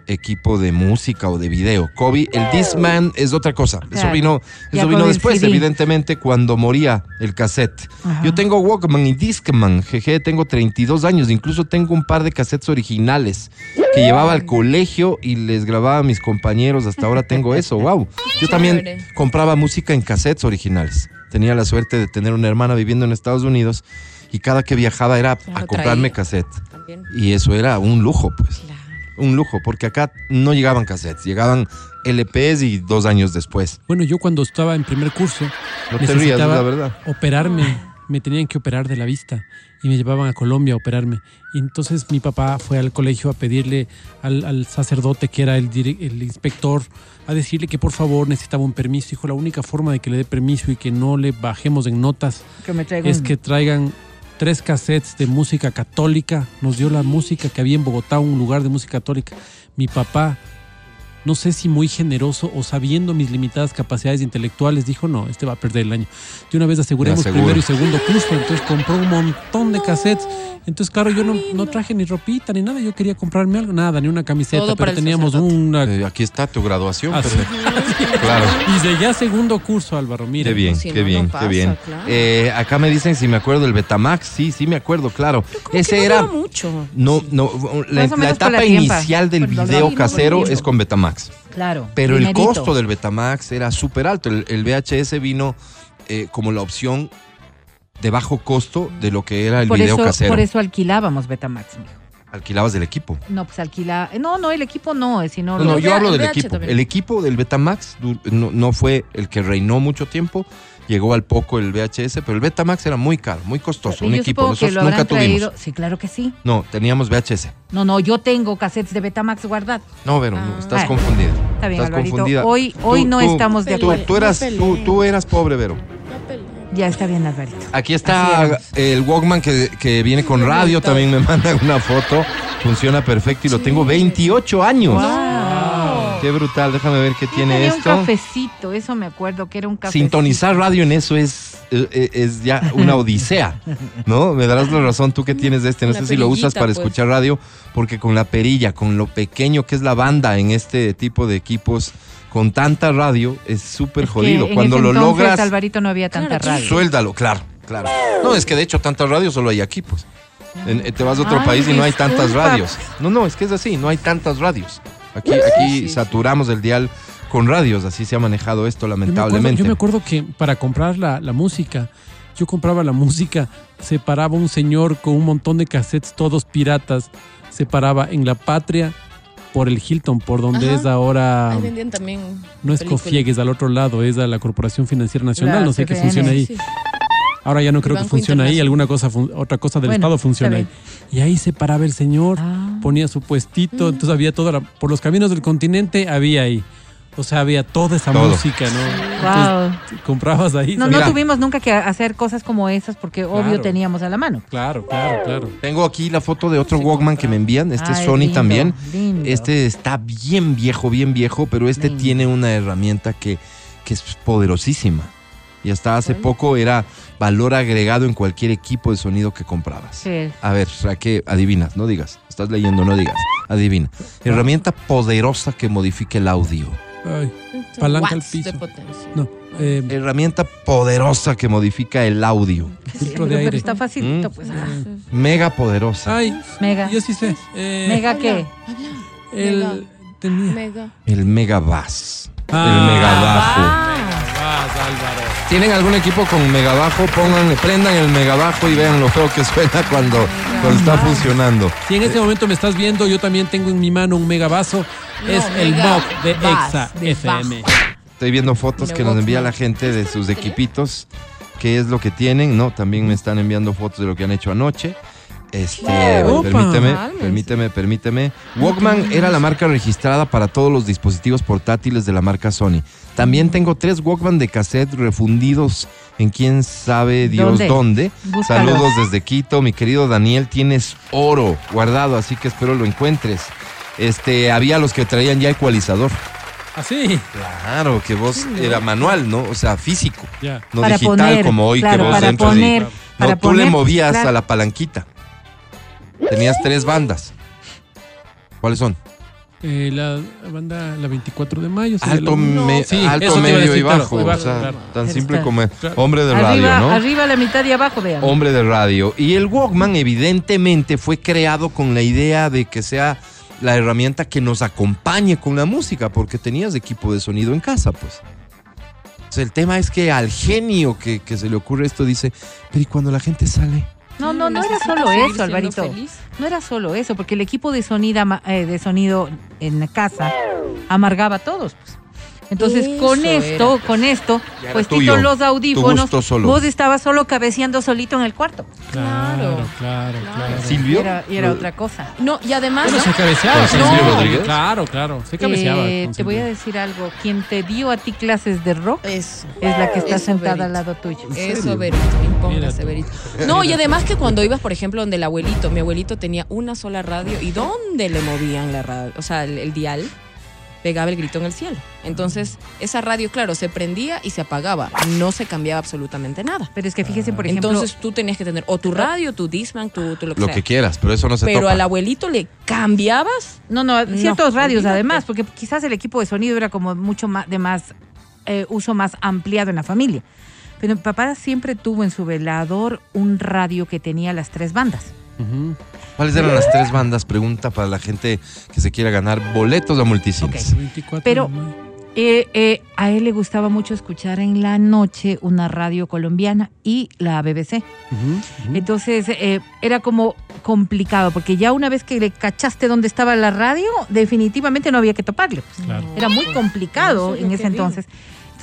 equipo de música o de video. Kobe, el Discman es otra cosa. Eso Claro. vino, Ya eso vino después, evidentemente, cuando moría el cassette. Ajá. Yo tengo Walkman y Discman, jeje, tengo 32 años, incluso tengo un par de cassettes originales que llevaba al colegio y les grababa a mis compañeros, hasta ahora tengo eso, wow. Yo también compraba música en cassettes originales. Tenía la suerte de tener una hermana viviendo en Estados Unidos y cada que viajaba era a comprarme cassette. Y eso era un lujo, pues. Un lujo, porque acá no llegaban cassettes, llegaban LPs y dos años después. Bueno, yo cuando estaba en primer curso, No te rías, la verdad. operarme, me tenían que operar de la vista y me llevaban a Colombia a operarme. Y entonces mi papá fue al colegio a pedirle al, al sacerdote que era el, inspector a decirle que por favor necesitaba un permiso. Dijo, la única forma de que le dé permiso y que no le bajemos en notas Que me traiga es que traigan tres cassettes de música católica. Nos dio la música que había en Bogotá, un lugar de música católica. Mi papá, no sé si muy generoso o sabiendo mis limitadas capacidades intelectuales, dijo, no, este va a perder el año. De una vez aseguremos primero y segundo curso. Entonces compró un montón de cassettes. Entonces, claro, yo no, no traje ni ropita ni nada. Yo quería comprarme algo, nada, ni una camiseta, Todo pero teníamos una... Eh, aquí está tu graduación. Ah, sí. pendejo. Claro. Dice, ya segundo curso, Álvaro, mira. Qué bien, si qué no, bien, no qué bien. claro. Eh, acá me dicen si me acuerdo del Betamax. Sí, sí me acuerdo, claro. Ese no era. mucho. No, no, la, etapa inicial del video casero es con Betamax. Claro. Pero el costo del Betamax era súper alto. El, el VHS vino eh, como la opción de bajo costo de lo que era el por video eso, casero. por eso alquilábamos Betamax. mijo. Alquilabas del equipo. No, pues alquila. No, no, el equipo no, eh, sino No, no, yo hablo del VH equipo. también. El equipo del Betamax no, no fue el que reinó mucho tiempo. Llegó al poco el VHS, pero el Betamax era muy caro, muy costoso. Y Un yo equipo. que Nosotros lo nunca tuvimos. Sí, claro que sí. No, teníamos VHS. No, no, yo tengo cassettes de Betamax guardados. No, Vero, no, Ah. estás confundida. Está bien, estás Alvarito. confundida. Hoy- hoy no estamos de acuerdo. Tú, eras, tú, peleen. tú eras pobre, Vero. Ya está bien, Alvarito. Aquí está el Walkman que, que viene con radio, también me mandan una foto. Funciona perfecto y lo tengo 28 años. Wow. Qué brutal, déjame ver qué tiene tenía un esto. cafecito, eso me acuerdo que era un café. Sintonizar radio en eso es, eh, es ya una odisea, ¿no? Me darás la razón tú que tienes de este. No Una sé si lo usas perillita, para pues. escuchar radio, porque con la perilla, con lo pequeño que es la banda en este tipo de equipos, con tanta radio, es súper jodido. en Cuando ese lo entonces, logras, Alvarito no había tanta Claro, radio. suéldalo, claro, claro. No, es que de hecho tantas radios solo hay aquí, pues. En- eh, te vas a otro Ay, país y no hay tantas radios. No, no, es que es así, no hay tantas radios. Aquí, aquí sí. saturamos el dial con radios, así se ha manejado esto Yo me, acuerdo, lamentablemente. yo me acuerdo que para comprar la, la música, yo compraba la música, se paraba un señor con un montón de cassettes, todos piratas, se paraba en La Patria por el Hilton, por donde Ajá. es ahora, Ahí vendían también. no es. Cofiegues, al otro lado, es a la Corporación Financiera Nacional, La no sé qué funciona ahí. Sí. Ahora ya no creo que Banco funciona ahí, alguna cosa, fun- otra cosa del Bueno, Estado funciona ahí. Y ahí se paraba el señor, Ah. ponía su puestito, entonces había toda la, por los caminos del continente había ahí. O sea, había toda esa Todo. música, ¿no? Wow. Entonces, comprabas ahí. No, ¿sabes? no tuvimos nunca que hacer cosas como esas porque obvio teníamos a la mano. Claro, claro, claro. Tengo aquí la foto de otro Walkman que me envían. Este es Ay, Sony lindo, también. lindo. Este está bien viejo, bien viejo, pero este Lindo. tiene una herramienta que, que es poderosísima. Y hasta hace poco era valor agregado en cualquier equipo de sonido que comprabas. Sí. A ver, ¿a qué adivinas? No digas. Estás leyendo, no digas. Adivina. Herramienta poderosa que modifique el audio. Ay, Palanca al piso. de potencia. no. eh, Herramienta poderosa que modifica el audio. filtro de Pero, aire. pero está facilito, Mm. pues. ah. Mega poderosa. Ay, Mega. yo sí sé. Eh, ¿Mega qué? El, tenía. Mega. El Mega Bass. Ah. el Mega Bajo. Ah, Vas, Álvaro. ¿Tienen algún equipo con Mega Bajo? Pongan, prendan el Mega Bajo y vean lo feo que suena cuando, cuando está funcionando. Si en este momento me estás viendo, yo también tengo en mi mano un mega vaso. No, es el Mock de Exa de FM. Estoy viendo fotos que nos envía la gente de sus equipitos qué es lo que tienen, ¿no? También me están enviando fotos de lo que han hecho anoche. Este, Opa. permíteme, permíteme, permíteme. Walkman era la marca registrada para todos los dispositivos portátiles de la marca Sony. También tengo tres Walkman de cassette refundidos en quién sabe Dios ¿Dónde? Saludos desde Quito, mi querido Daniel. Tienes oro guardado, así que espero lo encuentres. Este, había los que traían ya ecualizador. Así. Claro, que vos era manual, ¿no? O sea, físico. No Para digital poner, como hoy claro, que vos para entras poner, y. para no, tú le movías claro. a la palanquita. Tenías tres bandas. ¿Cuáles son? Eh, la banda, la 24 de mayo. Alto, la- me- Sí, alto eso te iba a medio y decir, claro, bajo. bajo, o sea, claro. tan simple está. como Claro. hombre de radio, arriba, ¿no? arriba la mitad y abajo, vean. Hombre de radio. Y el Walkman evidentemente fue creado con la idea de que sea la herramienta que nos acompañe con la música, porque tenías equipo de sonido en casa, pues. O sea, el tema es que al genio que, que se le ocurre esto dice, pero ¿y cuando la gente sale? No, no, no era solo eso, Alvarito. feliz. No era solo eso, porque el equipo de sonido, de sonido en casa amargaba a todos. pues. Entonces, Eso con esto, era. con esto, pues tuyo, los audífonos, vos estabas solo cabeceando solito en el cuarto. Claro, Claro. claro, claro. Y Silvio. era, y era otra cosa. No, y además. Bueno, ¿no? se cabeceaba. ¿Con sí, Silvio sí. Rodríguez? Claro, claro. Se cabeceaba. Eh, te voy a decir algo. Quien te dio a ti clases de rock Eso. es la que está Eso, sentada Verito. al lado tuyo. Eso, Verito, impóngase, Mira Verito. No, y además que cuando ibas, por ejemplo, donde el abuelito, mi abuelito tenía una sola radio y ¿dónde le movían la radio? O sea, el, el dial pegaba el grito en el cielo. Entonces, esa radio, claro, se prendía y se apagaba. No se cambiaba absolutamente nada. Pero es que fíjese, por ejemplo, Entonces tú tenías que tener o tu radio, tu Disman, tu, tu lo que Lo sea. que quieras, pero eso no se Pero al abuelito le cambiabas. No, no, ciertos No, radios olvídate. además, porque quizás el equipo de sonido era como mucho más de más eh, uso más ampliado en la familia. Pero mi papá siempre tuvo en su velador un radio que tenía las tres bandas. ¿Cuáles eran las tres bandas? Pregunta para la gente que se quiera ganar boletos a multicines. 24 Pero-. Eh, eh, a él le gustaba mucho escuchar en la noche una radio colombiana y la BBC. Entonces eh, era como complicado, porque ya una vez que le cachaste dónde estaba la radio, definitivamente no había que toparle. pues. Claro. Era muy complicado en ese digo.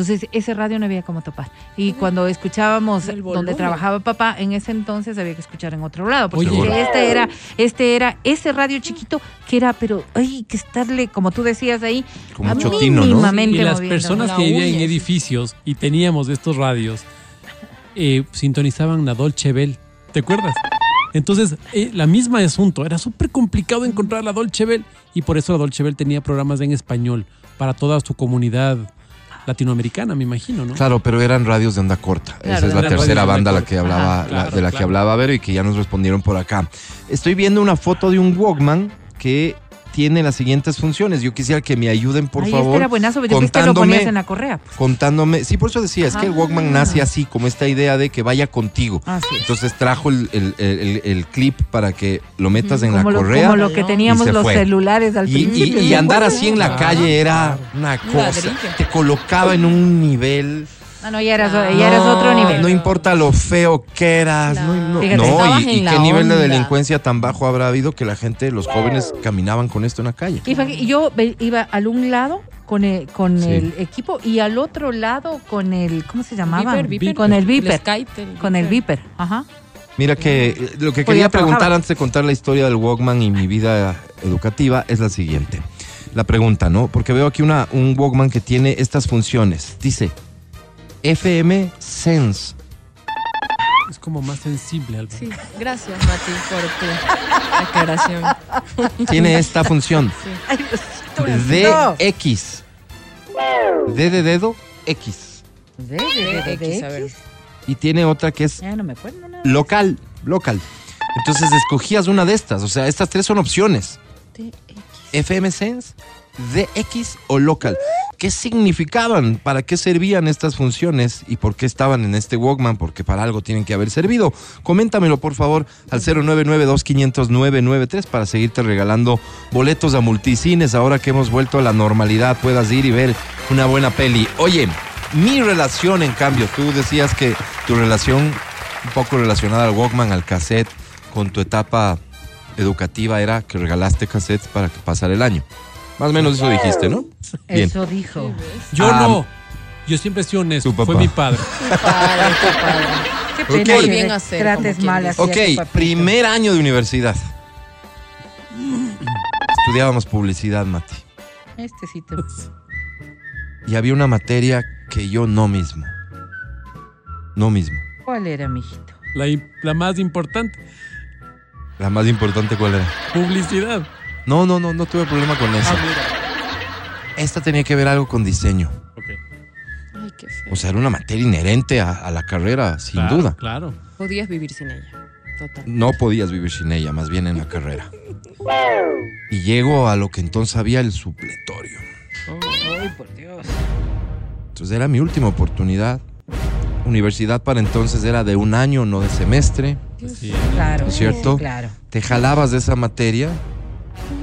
Entonces. Ese radio no había cómo topar. Y cuando escuchábamos donde trabajaba papá, en ese entonces había que escuchar en otro lado. Porque Oye. este era, este era ese radio chiquito que era, pero hay que estarle, como tú decías ahí, Con a mucho tino, ¿no? mínimamente Y las personas La que vivían en edificios y teníamos estos radios, eh, sintonizaban la Dolce Bell. ¿Te acuerdas? Entonces, eh, la misma asunto. Era súper complicado encontrar la Dolce Bell. Y por eso la Dolce Bell tenía programas en español para toda su comunidad latinoamericana, me imagino, ¿no? Claro, pero eran radios de onda corta. Claro, Esa es la tercera banda la que hablaba, Ajá, la- claro, de la que hablaba Vero y que ya nos respondieron por acá. Estoy viendo una foto de un Walkman que tiene las siguientes funciones. Yo quisiera que me ayuden, por Ay, favor. este era buenazo, este lo contándome- ponías en la correa. pues. Contándome, sí, por eso decía, es que el Walkman Ah. nace así, como esta idea de que vaya contigo. Así es. Entonces trajo el, el- el- el clip para que lo metas en la lo, correa. como lo que teníamos los fue. celulares al Y, principio. y- y andar así en la Claro, calle era una cosa. Te colocaba en un nivel. No, no, ya eras, ya eras No, otro nivel. No importa lo feo que eras. No, no, Fíjate, no, estabas y, qué nivel de delincuencia tan bajo habrá habido que la gente, los jóvenes, caminaban con esto en la calle. Y yo iba al un lado con el, con Sí. el equipo y al otro lado con el, ¿cómo se llamaba? Con el Viper. Con el Viper. Ajá. Mira que lo que quería preguntar antes de contar la historia del Walkman y mi vida educativa es la siguiente. La pregunta, ¿no? Porque veo aquí una, un Walkman que tiene estas funciones. Dice FM Sense. Es como más sensible, Álvaro. Sí, gracias, Mati, por tu aclaración. Tiene esta función. Diosito. DX. D de dedo, X. De, de, X, a ver. X. Y tiene otra que es Ya no me acuerdo. No, local, local. Entonces escogías una de estas. O sea, estas tres son opciones. FM Sense, DX o local. ¿Qué significaban? ¿Para qué servían estas funciones? ¿Y por qué estaban en este Walkman? Porque para algo tienen que haber servido. Coméntamelo, por favor, al 099-2500-993 para seguirte regalando boletos a multicines. Ahora que hemos vuelto a la normalidad, puedas ir y ver una buena peli. Oye, mi relación, en cambio, tú decías que tu relación, un poco relacionada al Walkman, al cassette, con tu etapa educativa era que regalaste cassettes para que pasara el año. Más o menos eso dijiste, ¿no? Bien. Eso dijo. Yo Ah, no. Yo siempre he sido honesto. Tu papá. Fue mi padre. Padre, qué padre. Qué Ok. pena Muy que bien le hacer, trates como mal quien así a Ok, tu papito. primer año de universidad. Estudiábamos publicidad, Mati. Este sí te... Y había una materia que yo no mismo. No mismo. ¿Cuál era, mijito? La, im- la más importante, La más importante, ¿cuál era? publicidad. No, no, no, no tuve problema con eso. Esta tenía que ver algo con diseño. Ok. Ay, qué feo. O sea, era una materia inherente a, a la carrera, sin Claro, duda. Claro. Podías vivir sin ella. Total. No podías vivir sin ella, más bien en la carrera. Y llego a lo que entonces había el supletorio. Ay, por Dios. Entonces era mi última oportunidad. Universidad para entonces era de un año, no de semestre. Sí. Claro. ¿Es cierto? claro. Te jalabas de esa materia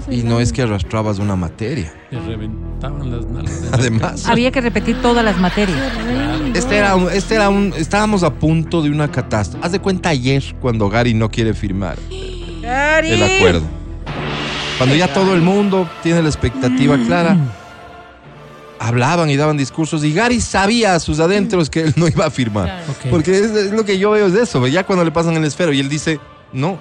y no es que arrastrabas una materia. Te reventaban las nalgas. Además, Había que repetir todas las materias. Claro. este era un, este era un, estábamos a punto de una catástrofe. Haz de cuenta ayer cuando Gary no quiere firmar el acuerdo. Cuando ya todo el mundo tiene la expectativa clara, hablaban y daban discursos y Gary sabía a sus adentros que él no iba a firmar. Claro. Ok. Porque es, es lo que yo veo es eso, ya cuando le pasan el esfero y él dice, no,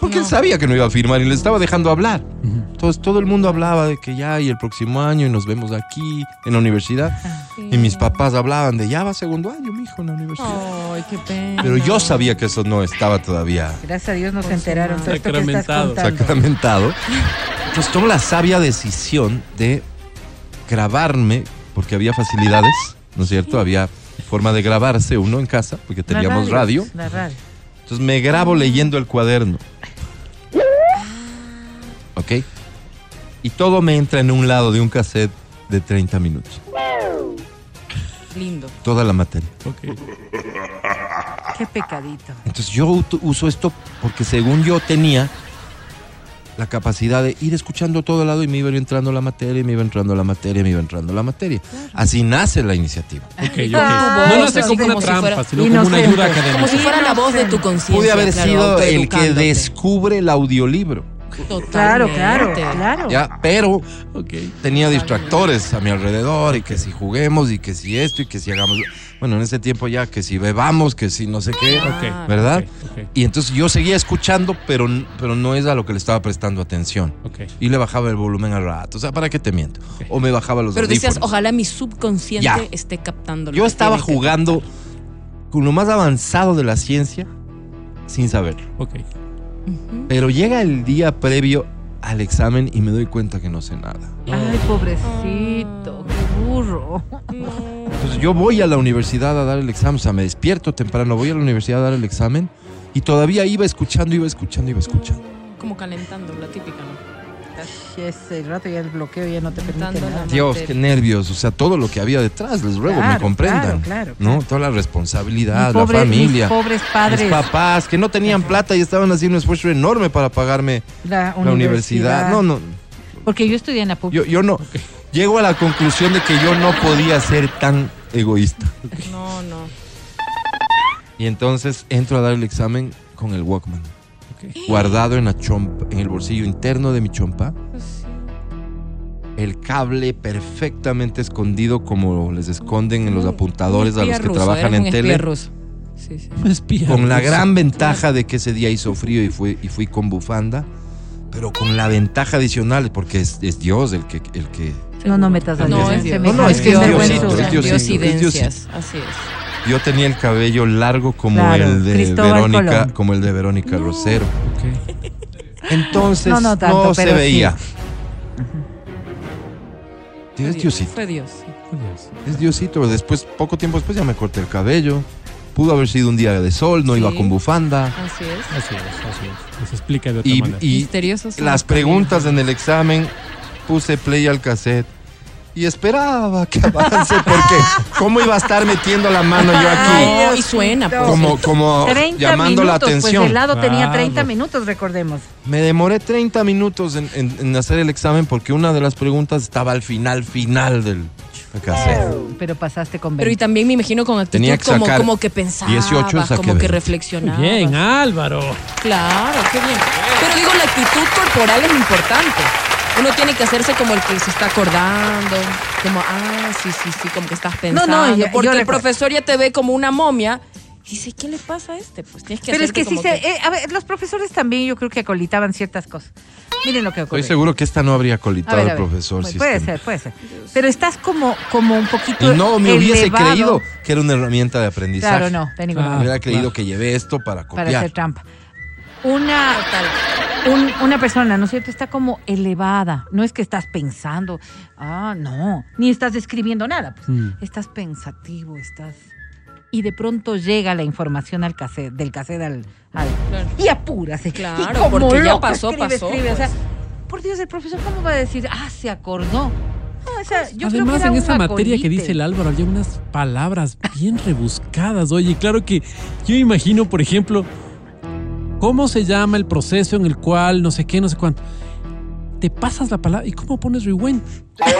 porque él sabía que no iba a firmar y le estaba dejando hablar. Entonces todo el mundo hablaba de que ya y el próximo año y nos vemos aquí en la universidad. Y mis papás hablaban de ya va segundo año, mi hijo, en la universidad. Ay, qué pena. Pero yo sabía que eso no estaba todavía Gracias a Dios nos enteraron. Todo esto que estás Sacramentado. sacramentado. Entonces tomo la sabia decisión de grabarme, porque había facilidades, ¿no es cierto? Había forma de grabarse uno en casa, porque La teníamos radio. La radio. Entonces me grabo leyendo el cuaderno. ¿Ok? Y todo me entra en un lado de un cassette de 30 minutos. Lindo. Toda la materia. Ok. Qué pecadito. Entonces yo uso esto porque según yo tenía la capacidad de ir escuchando todo lado y me iba entrando la materia, me iba entrando la materia, me iba entrando la materia. Así nace la iniciativa. Ok, ok. Ah, No nace así como una como si trampa, fuera sino como una ayuda Como académica. si fuera la voz de tu conciencia. Pude haber claro, sido el que descubre el audiolibro. Claro, Totalmente. claro, claro. ¿ya? Pero tenía distractores a mi alrededor y que si juguemos y que si esto y que si hagamos... Bueno, en ese tiempo ya que si bebamos, que si no sé qué. ¿verdad? Y entonces yo seguía escuchando, pero, pero no es a lo que le estaba prestando atención. Y le bajaba el volumen al rato. O sea, ¿para qué te miento? O me bajaba los Pero decías, audífonos. ojalá mi subconsciente Ya. esté captando lo Yo que estaba jugando con lo más avanzado de la ciencia sin saberlo. Ok. Pero llega el día previo al examen y me doy cuenta que no sé nada. Ay, pobrecito, qué burro. Entonces yo voy a la universidad a dar el examen, o sea, me despierto temprano, voy a la universidad a dar el examen y todavía iba escuchando, iba escuchando, iba escuchando. Como calentando, la típica, ¿no? Ese rato ya el bloqueo ya no te permite nada. Dios, qué nervios, o sea, todo lo que había detrás, les ruego, me comprendan. claro, claro, ¿No? claro. Toda la responsabilidad, Mis la pobres- familia. Mis pobres padres. Mis papás que no tenían plata y estaban haciendo un esfuerzo enorme para pagarme La la universidad. No, no, Porque yo estudié en la pública. yo, yo no. Llego a la conclusión de que yo no podía ser tan egoísta. No, no. Y entonces entro a dar el examen con el Walkman, Guardado en la chompa, en el bolsillo interno de mi chompa. El cable perfectamente escondido como les esconden en los apuntadores a los que ruso, trabajan en tele. ruso. Sí, sí. Un espía Con la gran ventaja de que ese día hizo frío y fui, y fui con bufanda, pero con la ventaja adicional, porque es, es Dios el que, el que No, no metas a No, Dios es en Dios. semejante No, no, es que es. Diosito, es Diosito, así es. Yo tenía el cabello largo como Claro, el de Cristóbal Verónica, Colón. como el de Verónica Rosero. Entonces No, no, no tanto, se sí. veía. Fue Es Dios, Diosito. Fue Dios. sí. Dios. Es Diosito. Después, poco tiempo después ya me corté el cabello. Pudo haber sido un día de sol, no Sí. iba con bufanda. Así es. Así es, así es. Se explica de otra Y, manera. y Misteriosos las preguntas en el examen, puse play al cassette y esperaba que avance porque ¿cómo iba a estar metiendo la mano yo aquí? No, y suena, pues. Como, como 30 llamando la Pues atención. el lado tenía Claro. 30 minutos, recordemos. Me demoré 30 minutos en, en- en hacer el examen porque una de las preguntas estaba al final, final del cassette. Pero pasaste con Pero y 20. también me imagino con actitud Tenía que como, sacar como que pensabas, 18, saqué como que 20. reflexionabas. Bien, Álvaro. Claro, qué bien. Pero digo, la actitud corporal es importante. Uno tiene que hacerse como el que se está acordando, como, ah, sí, sí, sí, como que estás pensando. yo- yo porque el profesor ya te ve como una momia y dice, ¿qué le pasa a este? Pues tienes que Pero es que sí se. que- eh, a ver, los profesores también yo creo que acolitaban ciertas cosas. Miren lo que ocurre. Estoy seguro que esta no habría A colitado ver, a al ver. profesor. Pu- si es puede ser, puede ser. Pero estás como, como un poquito. Y no me hubiese elevado. creído que era una herramienta de aprendizaje. Claro, no, de ninguna Ah, manera. Hubiera creído claro. que llevé esto para Para copiar. hacer trampa. Una, un- una persona, ¿no es cierto? Está como elevada. No es que estás pensando, ah, no, ni estás escribiendo nada. pues. Mm. Estás pensativo, estás. Y de pronto llega la información al cassette, del cassette al. al- Claro. Y apúrase. Claro, y como porque ya pasó, escribe, pasó, escribe. O sea, pues. por Dios, el profesor, ¿cómo va a decir, ah, se acordó? No, o sea, yo creo que Además, era en esa materia que dice el Álvaro, había unas palabras bien rebuscadas. Oye, claro que yo imagino, por ejemplo, cómo se llama el proceso en el cual no sé qué, no sé cuánto. Te pasas la palabra y cómo pones rewind.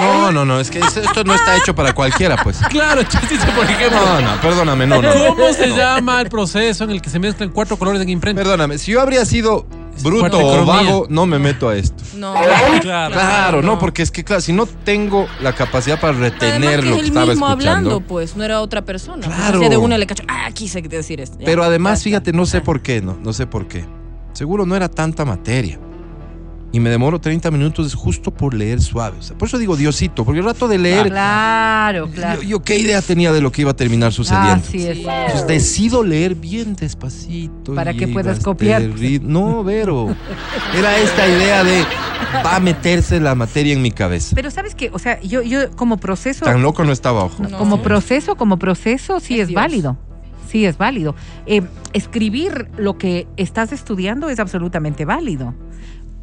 No, no, no, es que esto esto no está hecho para cualquiera, pues. Claro, dice, por ejemplo, No, no, perdóname, no, no. ¿cómo se llama el proceso en el que se mezclan cuatro colores en imprenta? Perdóname, si yo habría sido bruto o vago, no me meto a esto. No, Claro. Claro, no, porque es que, claro, si no tengo la capacidad para retener Además que lo es que el estaba mismo escuchando. hablando, pues, no era otra persona. Pues, Claro. hacía de una le cacho, ah, quise decir esto. Ya, Pero además, fíjate, no sé por qué, no, no sé por qué. Seguro no era tanta materia. Y me demoro 30 minutos justo por leer suave. O sea, por eso digo Diosito, porque el rato de leer, Claro, claro. yo, yo qué idea tenía de lo que iba a terminar sucediendo. Así es. Entonces decido leer bien despacito. Para que y puedas copiar. No, Vero. Era esta idea de va a meterse la materia en mi cabeza. Pero sabes que, o sea, yo, yo como proceso, Tan loco no estaba, ojo. No. como proceso, como proceso, sí Es válido. Sí es válido. Eh, escribir lo que estás estudiando es absolutamente válido.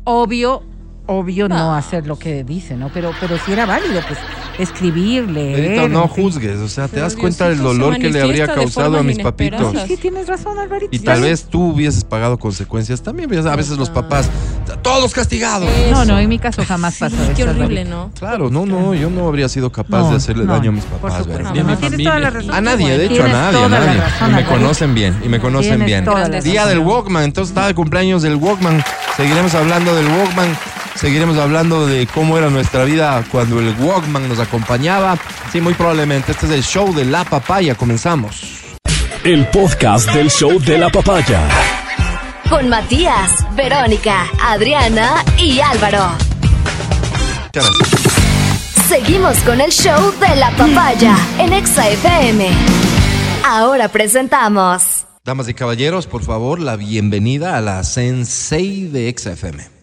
Obvio, obvio no, No. hacer lo que dice, ¿no? Pero, pero sí era válido, pues, escribir, leer. Verito, no juzgues, o sea, te das cuenta del dolor que le habría causado a mis papitos. Sí, tienes razón, Alvarito. Y tal vez tú hubieses pagado consecuencias también. A veces los papás, todos castigados. No, no, en mi caso jamás Sí, pasó qué horrible, Alvarito. ¿no? Claro, no, no, yo no habría sido capaz No, de hacerle no, daño a mis por papás. supuesto. A mi No, tienes toda la familia. razón. A nadie, de hecho a nadie, a nadie. razón, Y me conocen bien, y me conocen bien. Día del Walkman, entonces estaba de cumpleaños del Walkman. Seguiremos hablando del Walkman, seguiremos hablando de cómo era nuestra vida cuando el Walkman nos acompañaba. Sí, muy probablemente. Este es el show de la papaya. Comenzamos. El podcast del show de la papaya. Con Matías, Verónica, Adriana y Álvaro. Seguimos con el show de la papaya en Exa FM. Ahora presentamos Damas y caballeros, por favor, la bienvenida a la Sensei de XFM.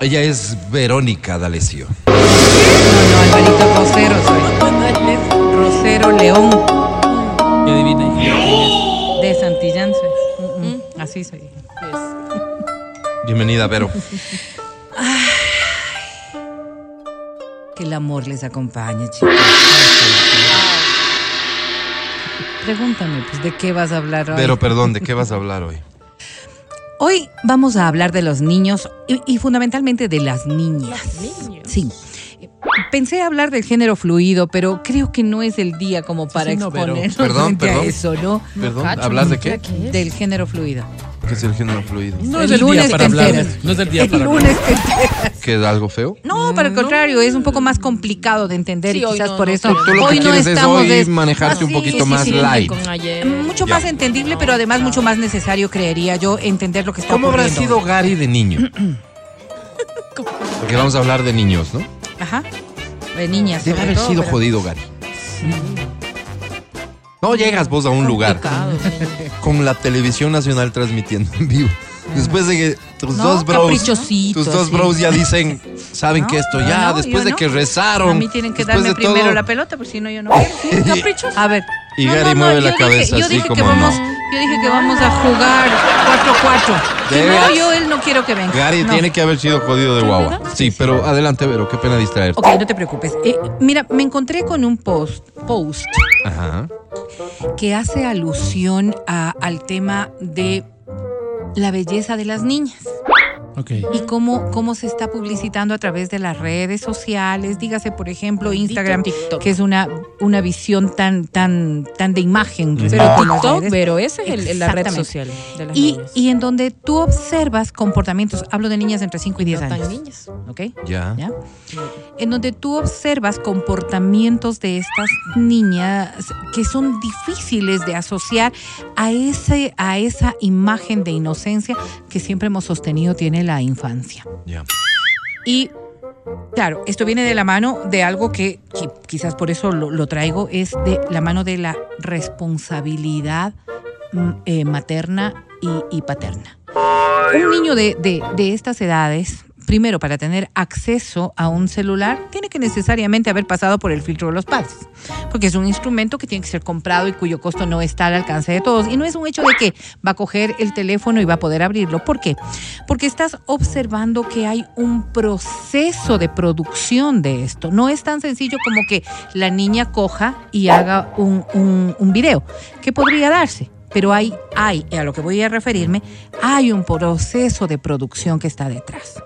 Ella es Verónica D'Alessio. No, no, Alvarito Rosero soy. Rosero León ¿Qué adivina? de Santillán soy. Mm, mm, Así soy. Bienvenida, Vero. Que el amor les acompañe, chicos. Pregúntame, pues, ¿de qué vas a hablar hoy? Vero, perdón, ¿de qué vas a hablar hoy? Hoy vamos a hablar de los niños y, y fundamentalmente de las niñas. niños. Sí. Pensé hablar del género fluido, pero creo que no es el día como para sí, no, pero- exponernos Perdón, frente a perdón. eso, ¿no? Perdón, ¿hablar de qué? Del género fluido. ¿Qué es el género fluido? No es el lunes día para hablar. enteras. No es el día El para hablar. lunes te. ¿Que es algo feo? No, para el contrario, es un poco más complicado de entender Sí, y hoy quizás no, por no eso queremos. Tú lo que hoy no quieres es estamos hoy des- manejarte un así, poquito sí, más sí, light. Con ayer. Mucho Ya. más entendible, pero además mucho más necesario, creería yo, entender lo que está ¿Cómo habrá ocurriendo. sido Gary de niño? Porque vamos a hablar de niños, ¿no? Ajá. De niñas. Debe haber todo, sido pero- jodido, Gary. No llegas vos a un lugar con la televisión nacional transmitiendo en vivo. Después de que tus No, dos bros, tus dos sí. bros ya dicen, saben No, que esto ya, no, después de que rezaron. A mí tienen que darme primero todo, la pelota, porque si no yo no quiero. A ver. Y Gary mueve la yo cabeza dije, yo así dije que como vamos, no. Yo dije que vamos a jugar 4-4. Si ¿De no, yo él no quiero que venga. Gary tiene que haber sido jodido de guagua. Sí, pero adelante, Vero, qué pena distraerte. Ok, no te preocupes. Eh, mira, me encontré con un post, post Ajá. que hace alusión a- al tema de la belleza de las niñas. Y cómo, cómo se está publicitando a través de las redes sociales, dígase por ejemplo Instagram, TikTok. que es una, una visión tan, tan, tan de imagen. Pero respecto a las TikTok, pero esa es el- la red social de las Y, niñas. y en donde tú observas comportamientos, hablo de niñas entre 5 y 10 No tan años. niñas. ¿ok? Ya. ¿Ya? En donde tú observas comportamientos de estas niñas que son difíciles de asociar a, ese, a esa imagen de inocencia que siempre hemos sostenido tiene la infancia. Y claro, esto viene de la mano de algo que, que quizás por eso lo, lo traigo, es de la mano de la responsabilidad mm, eh, materna y, y paterna. Un niño de, de- de estas edades, primero para tener acceso a un celular, tiene que necesariamente haber pasado por el filtro de los padres, porque es un instrumento que tiene que ser comprado y cuyo costo no está al alcance de todos. Y no es un hecho de que va a coger el teléfono y va a poder abrirlo. ¿Por qué? Porque estás observando que hay un proceso de producción de esto. No es tan sencillo como que la niña coja y haga un, un, un video, que podría darse. Pero hay, hay, a lo que voy a referirme, hay un proceso de producción que está detrás.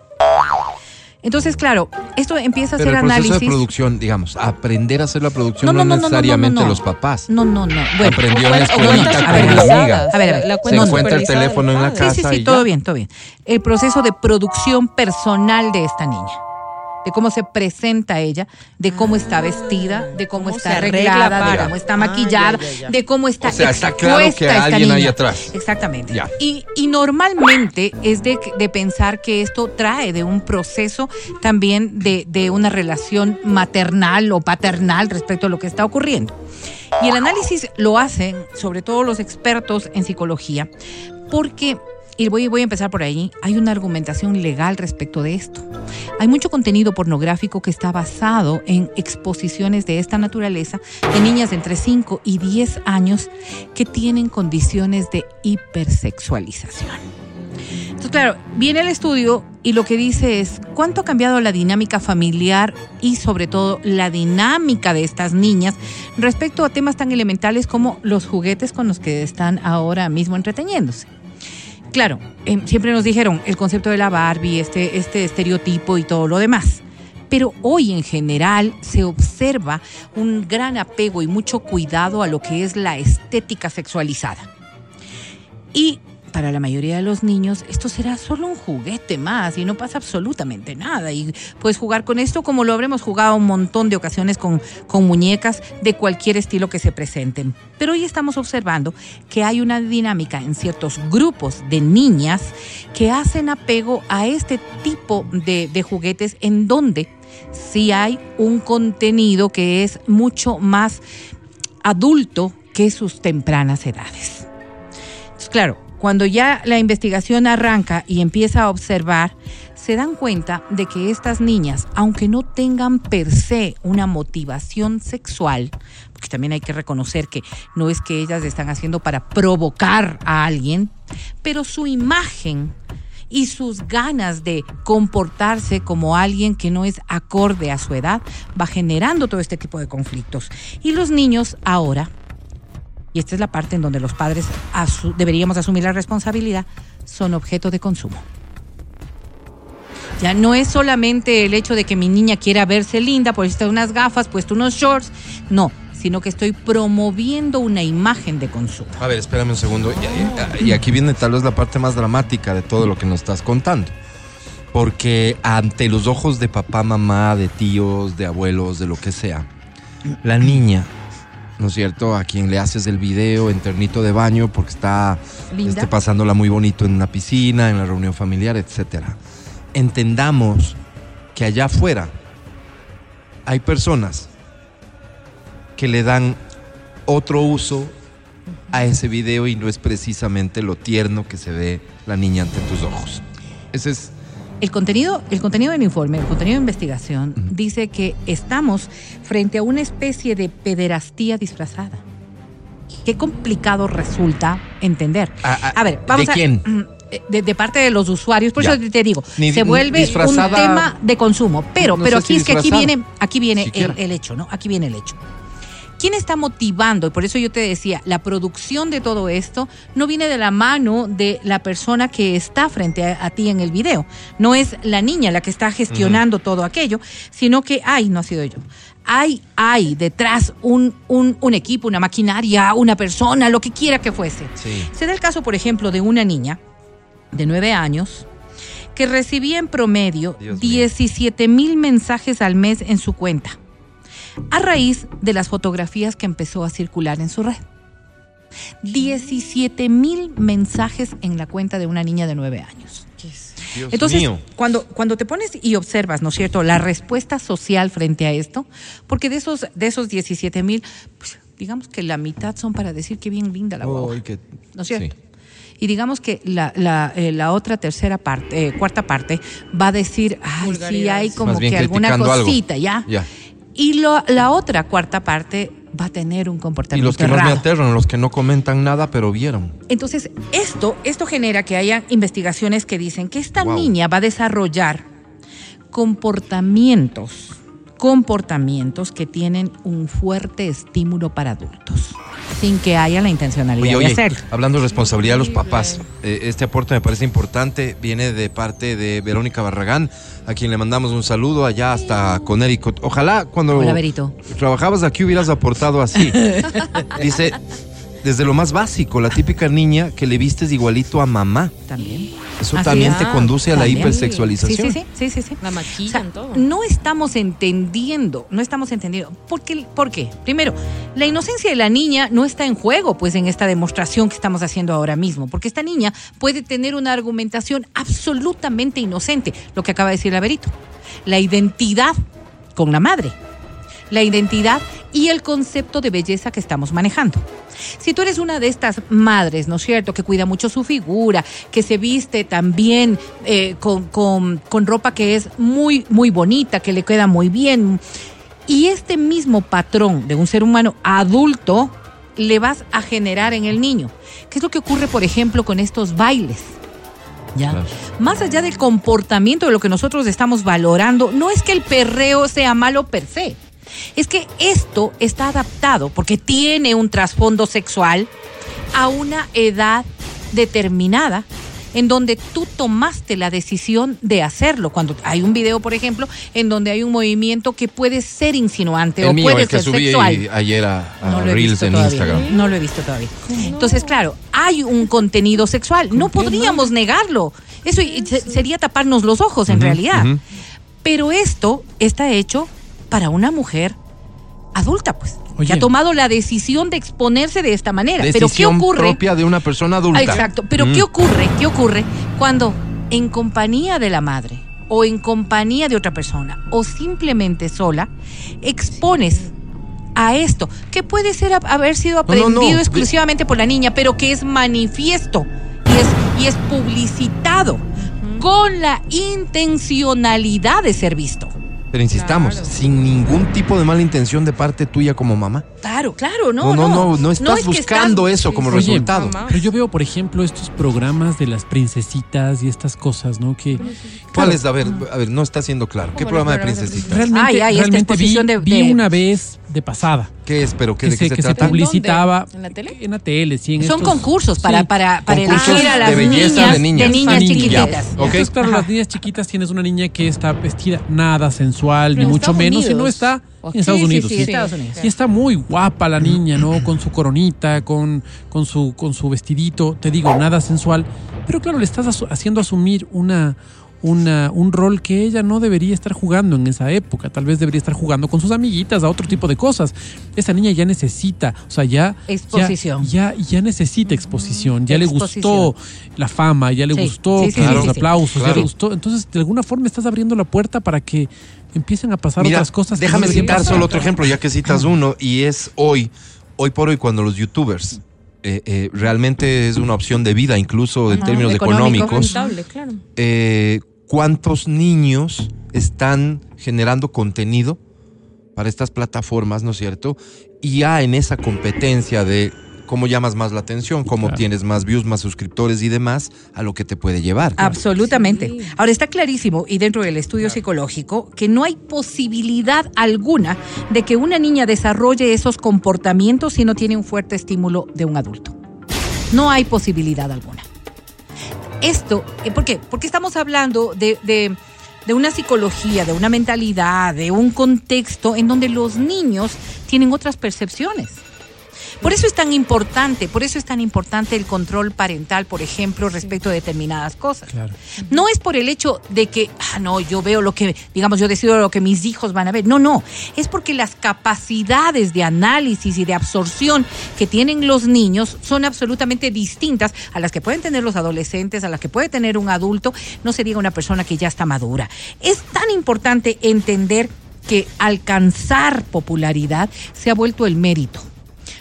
Entonces, claro, esto empieza a Pero ser el proceso análisis. de producción, digamos, aprender a hacer la producción No, no, no, no, no, no, necesariamente los papás. No, no, no. Bueno, Aprendió en la escuelita con una supervisadas. amiga. A ver, a ver. La Se encuentra el teléfono en la casa. Sí, sí, sí, todo bien, todo bien. El proceso de producción personal de esta niña. De cómo se presenta ella, de cómo está vestida, de cómo, Cómo está arreglada, de cómo está Ah, maquillada, ya, ya, ya. de cómo está O sea, está claro que alguien niña. ahí atrás. Exactamente. Ya. Y, y normalmente es de, de pensar que esto trae de un proceso también de, de una relación maternal o paternal respecto a lo que está ocurriendo. Y el análisis lo hacen sobre todo los expertos en psicología, porque, y voy, a empezar por ahí, hay una argumentación legal respecto de esto. Hay mucho contenido pornográfico que está basado en exposiciones de esta naturaleza de niñas de entre 5 y 10 años que tienen condiciones de hipersexualización. Entonces, claro, viene el estudio y lo que dice es cuánto ha cambiado la dinámica familiar y sobre todo la dinámica de estas niñas respecto a temas tan elementales como los juguetes con los que están ahora mismo entreteniéndose. Claro, em, siempre nos dijeron el concepto de la Barbie, este, este estereotipo y todo lo demás. Pero hoy en general se observa un gran apego y mucho cuidado a lo que es la estética sexualizada. Y para la mayoría de los niños esto será solo un juguete más y no pasa absolutamente nada. Y puedes jugar con esto como lo habremos jugado un montón de ocasiones con, con muñecas de cualquier estilo que se presenten. Pero hoy estamos observando que hay una dinámica en ciertos grupos de niñas que hacen apego a este tipo de, de juguetes en donde sí hay un contenido que es mucho más adulto que sus tempranas edades. Entonces, claro, cuando ya la investigación arranca y empieza a observar, se dan cuenta de que estas niñas, aunque no tengan per se una motivación sexual, porque también hay que reconocer que no es que ellas están haciendo para provocar a alguien, pero su imagen y sus ganas de comportarse como alguien que no es acorde a su edad va generando todo este tipo de conflictos. Y los niños ahora y esta es la parte en donde los padres deberíamos asumir la responsabilidad, son objeto de consumo. Ya no es solamente el hecho de que mi niña quiera verse linda, por puesto unas gafas, puesto unos shorts, no, sino que estoy promoviendo una imagen de consumo. A ver, espérame un segundo. Y- y aquí viene tal vez la parte más dramática de todo lo que nos estás contando. Porque ante los ojos de papá, mamá, de tíos, de abuelos, de lo que sea, la niña, ¿no es cierto? A quien le haces el video en ternito de baño porque está este, pasándola muy bonito en una piscina, en la reunión familiar, etcétera. Entendamos que allá afuera hay personas que le dan otro uso a ese video y no es precisamente lo tierno que se ve la niña ante tus ojos. Ese es El contenido, el contenido del informe, el contenido de investigación, dice que estamos frente a una especie de pederastía disfrazada. Qué complicado resulta entender. A- a- ver, vamos ¿de a. quién? mm, De, de parte de los usuarios, por Ya. eso te digo, Ni- se vuelve un tema de consumo. Pero, no pero si aquí es que aquí viene, aquí viene el hecho, ¿no? Aquí viene el hecho. ¿Quién está motivando? Y por eso yo te decía, la producción de todo esto no viene de la mano de la persona que está frente a, a ti en el video. No es la niña la que está gestionando todo aquello, sino que, ay, no ha sido yo. Hay, hay detrás un, un, un equipo, una maquinaria, una persona, lo que quiera que fuese. Sí. Se da el caso, por ejemplo, de una niña de nueve años que recibía en promedio Dios mío. 17 mil mensajes al mes en su cuenta, a raíz de las fotografías que empezó a circular en su red. 17 mil mensajes en la cuenta de una niña de nueve años. Dios Entonces, mío. cuando, cuando te pones y observas, ¿no es cierto?, la respuesta social frente a esto, porque de esos, de esos 17 mil, pues, digamos que la mitad son para decir que bien linda la guagua. Ay, que- ¿no es cierto? sí. Y digamos que la, la, eh, la otra tercera parte, eh, cuarta parte, va a decir, ay, sí, hay como que alguna algo. cosita, ¿ya? Ya. Y lo- la otra cuarta parte va a tener un Y comportamiento los que más me aterran, los que no comentan nada, pero vieron. Entonces, esto, esto genera que haya investigaciones que dicen que esta Wow. niña va a desarrollar comportamientos, comportamientos que tienen un fuerte estímulo para adultos, sin que haya la intencionalidad Oye, de hacerlo. hablando de responsabilidad de los papás, eh, este aporte me parece importante, viene de parte de Verónica Barragán, a quien le mandamos un saludo allá hasta Connecticut. Ojalá cuando Hola, trabajabas aquí hubieras aportado así. Dice, desde lo más básico, la típica niña que le vistes igualito a mamá. También. Eso Así también es. te conduce a la También. Hipersexualización. sí, sí, sí, sí, sí. La O maquillan sea, todo. no estamos entendiendo, no estamos entendiendo. ¿Por qué? ¿Por qué? Primero, la inocencia de la niña no está en juego, pues, en esta demostración que estamos haciendo ahora mismo, porque esta niña puede tener una argumentación absolutamente inocente, lo que acaba de decir la Verito. La identidad con la madre, la identidad y el concepto de belleza que estamos manejando. Si tú eres una de estas madres, ¿no es cierto?, que cuida mucho su figura, que se viste también eh, con, con- con ropa que es muy, muy bonita, que le queda muy bien, y este mismo patrón de un ser humano adulto le vas a generar en el niño. ¿Qué es lo que ocurre, por ejemplo, con estos bailes? ¿Ya? Claro. Más allá del comportamiento de lo que nosotros estamos valorando, no es que el perreo sea malo per se. Es que esto está adaptado porque tiene un trasfondo sexual a una edad determinada en donde tú tomaste la decisión de hacerlo. Cuando hay un video, por ejemplo, en donde hay un movimiento que puede ser insinuante o mío, puede el que ser subí sexual. ayer a, a No lo he Reels visto en todavía. Instagram. No lo he visto todavía. Entonces, claro, hay un contenido sexual. No podríamos negarlo. Eso sería taparnos los ojos en realidad. Pero esto está hecho para una mujer adulta, pues, Oye. que ha tomado la decisión de exponerse de esta manera. Pero ¿qué Decisión ocurre? propia de una persona adulta. Ah, Exacto. Pero Mm. ¿qué ocurre? ¿Qué ocurre cuando en compañía de la madre o en compañía de otra persona o simplemente sola expones a esto que puede ser haber sido No, no, no. aprendido exclusivamente por la niña, pero que es manifiesto y es, y es publicitado con la intencionalidad de ser visto. Pero insistamos, Claro. sin ningún tipo de mala intención de parte tuya como mamá. Claro, claro, No, no. no, no, no, estás es que buscando eso como Oye, resultado. mamá. Pero yo veo, por ejemplo, estos programas de las princesitas y estas cosas, ¿no? Que ¿Cuál es? A ver, a ver, no está siendo claro. ¿Qué programa de de princesitas? realmente, Ay, ay, realmente vi, de- vi de- una vez de pasada ¿Qué es? ¿Pero qué, que, de qué se, se que se trata? publicitaba ¿En la tele? en la tele, sí, en Son estos- concursos para, sí. para, para Concursos elegir a de las belleza niñas, de niñas. a niñas. chiquititas. Entonces, claro, Ajá. las niñas chiquitas tienes una niña que está vestida nada sensual, Pero ni mucho menos, y no está en Estados sí, Unidos. sí, sí. Estados Unidos. Y está muy guapa la niña, ¿no? Con su coronita, con, con, su, con su vestidito, te digo, nada sensual. Pero claro, le estás haciendo asumir una, una, un rol que ella no debería estar jugando en esa época. Tal vez debería estar jugando con sus amiguitas, a otro tipo de cosas. Esa niña ya necesita, o sea, ya... Exposición. Ya, ya, ya necesita exposición, ya le gustó la fama, ya le Sí, gustó sí, sí, que sí, los aplausos, ya le gustó. Entonces, de alguna forma estás abriendo la puerta para que empiecen a pasar Mira, otras cosas. que déjame no citar solo otro ejemplo, ya que citas uno, y es hoy, hoy por hoy, cuando los youtubers eh, eh, realmente es una opción de vida, incluso en términos económico. económicos. Rentable, claro. eh, ¿Cuántos niños están generando contenido para estas plataformas, ¿no es cierto? Y ya en esa competencia de cómo llamas más la atención, cómo Claro. tienes más views, más suscriptores y demás, a lo que te puede llevar. Absolutamente. Ahora está clarísimo y dentro del estudio psicológico que no hay posibilidad alguna de que una niña desarrolle esos comportamientos si no tiene un fuerte estímulo de un adulto. No hay posibilidad alguna. Esto, eh, ¿por qué? Porque estamos hablando de, de- de una psicología, de una mentalidad, de un contexto en donde los niños tienen otras percepciones. Por eso es tan importante, por eso es tan importante el control parental, por ejemplo, respecto a determinadas cosas. Claro. No es por el hecho de que, ah, no, yo veo lo que, digamos, yo decido lo que mis hijos van a ver. No, no. Es porque las capacidades de análisis y de absorción que tienen los niños son absolutamente distintas a las que pueden tener los adolescentes, a las que puede tener un adulto, no se diga una persona que ya está madura. Es tan importante entender que alcanzar popularidad se ha vuelto el mérito.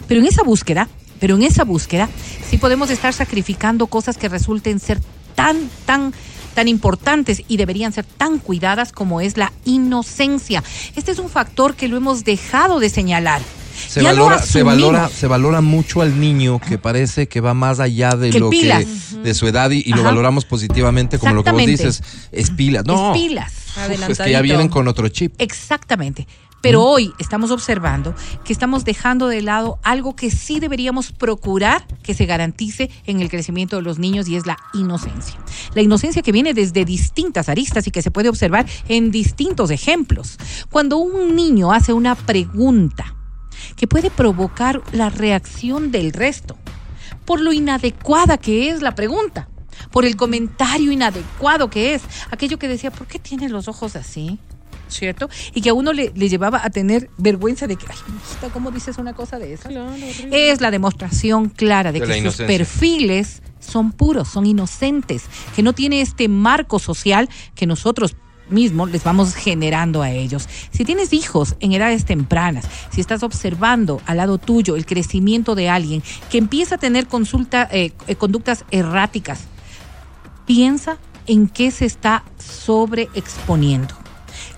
Pero en esa búsqueda, pero en esa búsqueda, sí podemos estar sacrificando cosas que resulten ser tan, tan, tan importantes y deberían ser tan cuidadas como es la inocencia. Este es un factor que lo hemos dejado de señalar. Se Ya lo valora, se valora, se valora mucho al niño que parece que va más allá de Que lo pilas. que de su edad y, y lo valoramos positivamente como lo que vos dices, es pilas. No, Es pilas. Uf, es que ya vienen con otro chip. Exactamente. Pero hoy estamos observando que estamos dejando de lado algo que sí deberíamos procurar que se garantice en el crecimiento de los niños y es la inocencia. La inocencia que viene desde distintas aristas y que se puede observar en distintos ejemplos. Cuando un niño hace una pregunta que puede provocar la reacción del resto por lo inadecuada que es la pregunta, por el comentario inadecuado que es, aquello que decía, ¿por qué tiene los ojos así? ¿Cierto? Y que a uno le, le llevaba a tener vergüenza de que, ay, mijita, ¿cómo dices una cosa de esa? Es la demostración clara de, que sus perfiles son puros, son inocentes, que no tiene este marco social que nosotros mismos les vamos generando a ellos. Si tienes hijos en edades tempranas, si estás observando al lado tuyo el crecimiento de alguien que empieza a tener consulta, eh, eh, conductas erráticas, piensa en qué se está sobreexponiendo,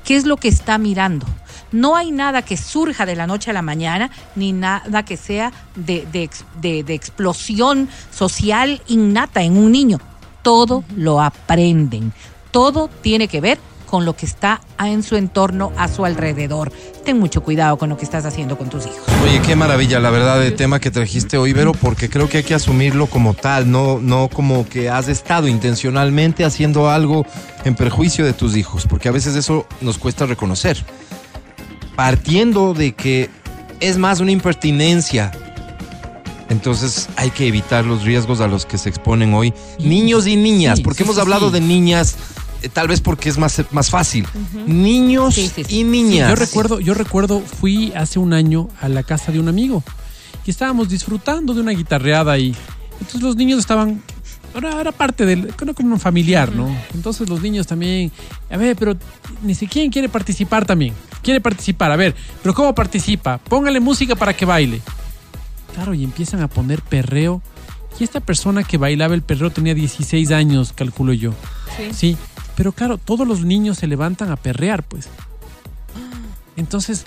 qué es lo que está mirando. No hay nada que surja de la noche a la mañana, ni nada que sea de, de de- de explosión social innata en un niño. Todo lo aprenden. Todo tiene que ver con lo que está en su entorno, a su alrededor. Ten mucho cuidado con lo que estás haciendo con tus hijos. Oye, qué maravilla, la verdad, el tema que trajiste hoy, Vero, porque creo que hay que asumirlo como tal, no, no como que has estado intencionalmente haciendo algo en perjuicio de tus hijos, porque a veces eso nos cuesta reconocer. Partiendo de que es más una impertinencia. Entonces hay que evitar los riesgos a los que se exponen hoy niños y niñas, Sí, porque sí, hemos sí, hablado sí. de niñas, tal vez porque es más, más fácil. Niños Sí, sí, sí. y niñas. Yo recuerdo, yo recuerdo, fui hace un año a la casa de un amigo y estábamos disfrutando de una guitarreada ahí. Entonces los niños estaban, era, era parte del, como un familiar, ¿no? Entonces los niños también, a ver, pero ni siquiera quiere participar también. Quiere participar, a ver, pero ¿cómo participa? Póngale música para que baile. Claro, y empiezan a poner perreo. Y esta persona que bailaba el perreo tenía 16 años, calculo yo. Sí. Pero claro, todos los niños se levantan a perrear, pues. Entonces,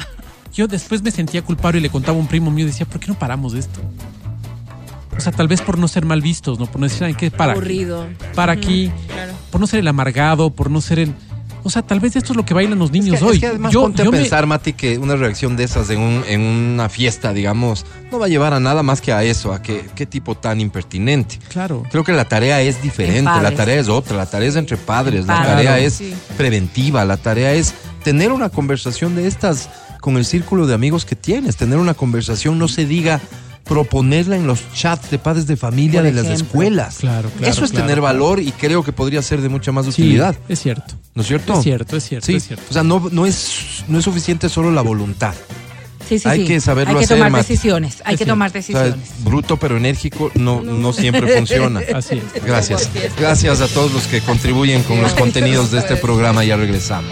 yo después me sentía culpable y le contaba a un primo mío, decía, ¿por qué no paramos esto? O sea, tal vez por no ser mal vistos, ¿no? Por no decir, ¿en qué para? Aburrido. Para aquí, Claro. por no ser el amargado, por no ser el... O sea, tal vez esto es lo que bailan los Es niños que, hoy. es que además Yo- ponte yo a me- pensar, Mati, que una reacción de esas en, un- en una fiesta, digamos, no va a llevar a nada más que a eso, a que qué tipo tan impertinente. Claro. Creo que la tarea es diferente, la tarea es otra, la tarea es entre padres, la tarea es sí. preventiva, la tarea es tener una conversación de estas con el círculo de amigos que tienes, tener una conversación, no se diga proponerla en los chats de padres de familia Por de las escuelas. Claro, claro, Eso es claro, tener valor y creo que podría ser de mucha más Sí, utilidad, es cierto. ¿no es cierto? Es cierto, es cierto, Sí, es cierto. o sea, no, no, es, no es suficiente solo la voluntad. Sí, sí, Hay sí. que saberlo Hay que hacer, tomar Mati. decisiones. Hay Es que cierto. tomar O sea, decisiones. bruto pero enérgico no, no siempre funciona. Así es. Gracias. Gracias a todos los que contribuyen con los contenidos de este programa. Ya regresamos.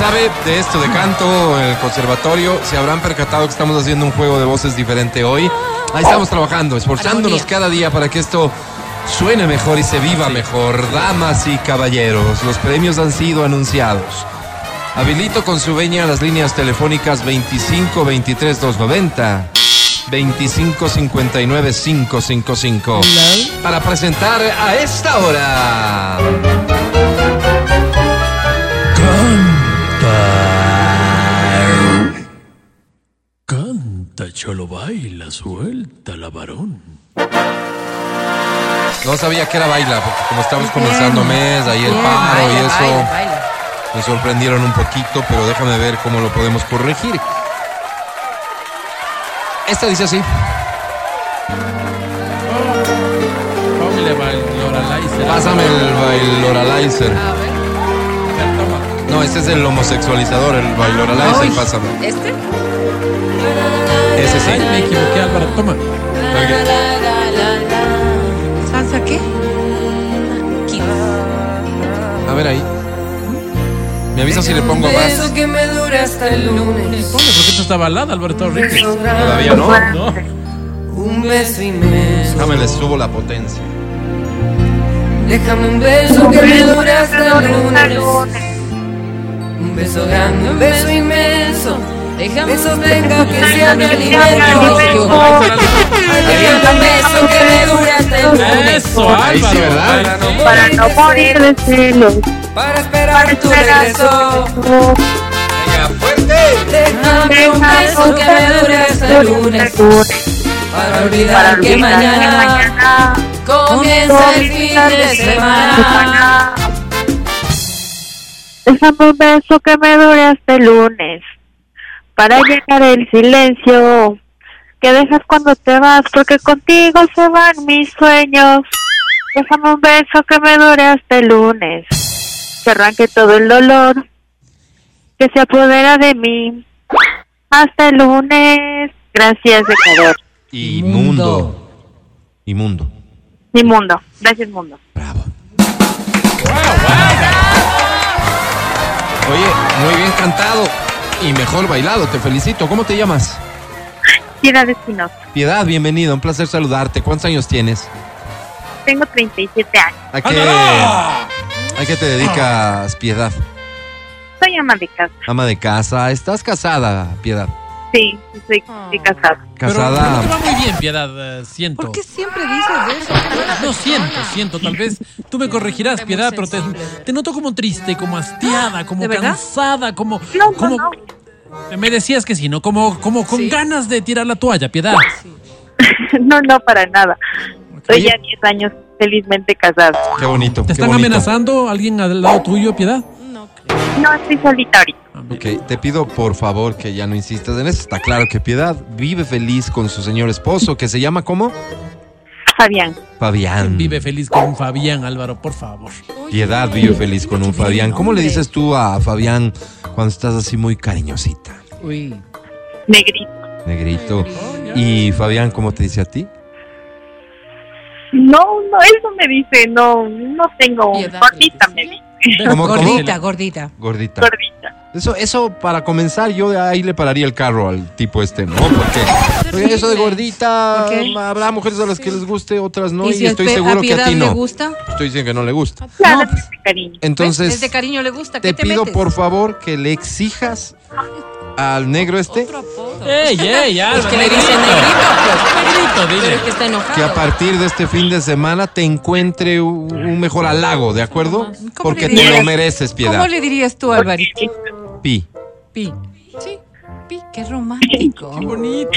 Sabe de esto, de canto en el conservatorio, se habrán percatado que estamos haciendo un juego de voces diferente hoy. Ahí estamos trabajando, esforzándonos cada día para que esto suene mejor y se viva mejor. Damas y caballeros, los premios han sido anunciados. Habilito con su veña las líneas telefónicas 25 23 290. 25 59 555 para presentar a esta hora Canta, cholo, baila, suelta la varón. No sabía que era baila, porque como estamos comenzando mes, ahí el paro y eso, baila, baila. me sorprendieron un poquito, pero déjame ver cómo lo podemos corregir. Esta dice así. Pásame el bailoralizer. A ver. No, este es el homosexualizador, el bailoralizer, Ay. pásame. ¿Este? Ese sí. Ay, me equivoqué, Álvaro. Toma. ¿Salsa qué? A ver ahí. Me avisa si le pongo más. que me dure hasta el lunes. Ponle, porque esto está balada, Alberto Ricky. Todavía no. ¿No? Un beso inmenso. Déjame le subo la potencia. Déjame un beso que me dure hasta el lunes. Un beso grande, un beso inmenso. Déjame besos tenga que sea mi alimento. Déjame un beso que me dure hasta el lunes. Eso, Ahí sí. ¿verdad? Para no morir de celos. Para esperar tu regreso. Venga, fuerte. Déjame un beso que me dure hasta el lunes. Para olvidar que mañana comienza el fin de semana. Déjame un beso que me dure hasta el lunes. Para llenar el silencio que dejas cuando te vas, porque contigo se van mis sueños. Déjame un beso que me dure hasta el lunes. Que arranque todo el dolor que se apodera de mí. Hasta el lunes. Gracias, Ecuador. Inmundo. Inmundo. Mi mundo. Gracias, mundo. Bravo. Oye, muy bien cantado y mejor bailado, te felicito. ¿Cómo te llamas? Piedad Espinosa. Piedad, bienvenido, un placer saludarte. ¿Cuántos años tienes? Tengo 37 años. ¿A qué, ¿A qué te dedicas, Piedad? Soy ama de casa. Ama de casa. ¿Estás casada, Piedad? Sí, estoy, estoy casada. Pero, Casada. pero te va muy bien, Piedad, eh, siento. ¿Por qué siempre dices eso? No siento, siento, tal vez tú me corregirás, Piedad, pero te, noto como triste, como hastiada, como cansada, como... No, no, como no. Me decías que sí, ¿no? Como, como con Sí. ganas de tirar la toalla, Piedad. No, no, para nada. Estoy Oye. ya 10 años felizmente casada. Qué bonito. ¿Te qué están bonito. amenazando alguien al lado tuyo, Piedad? No No, estoy solita ahorita. Ok, te pido por favor que ya no insistas en eso. Está claro que Piedad vive feliz con su señor esposo, que se llama ¿cómo? Fabián. Fabián. Vive feliz con un Fabián, Álvaro, por favor. Piedad vive feliz con un Fabián. ¿Cómo le dices tú a Fabián cuando estás así muy cariñosita? Uy. Negrito. Negrito. Y Fabián, ¿cómo te dice a ti? No, no, él no me dice, no, no tengo. Piedad, Gordita me dice. dice. ¿Cómo, cómo? Gordita, gordita. Gordita. Gordita. Eso, eso para comenzar, yo ahí le pararía el carro al tipo este, ¿no? Porque oye, eso de gordita, habrá mujeres a las que les guste, otras no, y, si estoy seguro que a ti le no. gusta? Estoy diciendo que no le gusta. Claro, No, es de cariño. Entonces, Desde cariño le gusta. te ¿Qué te pido metes? por favor que le exijas al negro este Otro apodo. ¡Ey, ey, Álvaro! que le dicen negrito, Negrito, Pero dile. es que está enojado. que a partir de este fin de semana te encuentre un, un mejor halago, ¿de acuerdo? ¿Cómo Porque le te lo mereces, ¿Cómo piedad. le dirías tú, Alvarito? Pi. Pi. Sí. Pi, qué romántico. Qué bonito.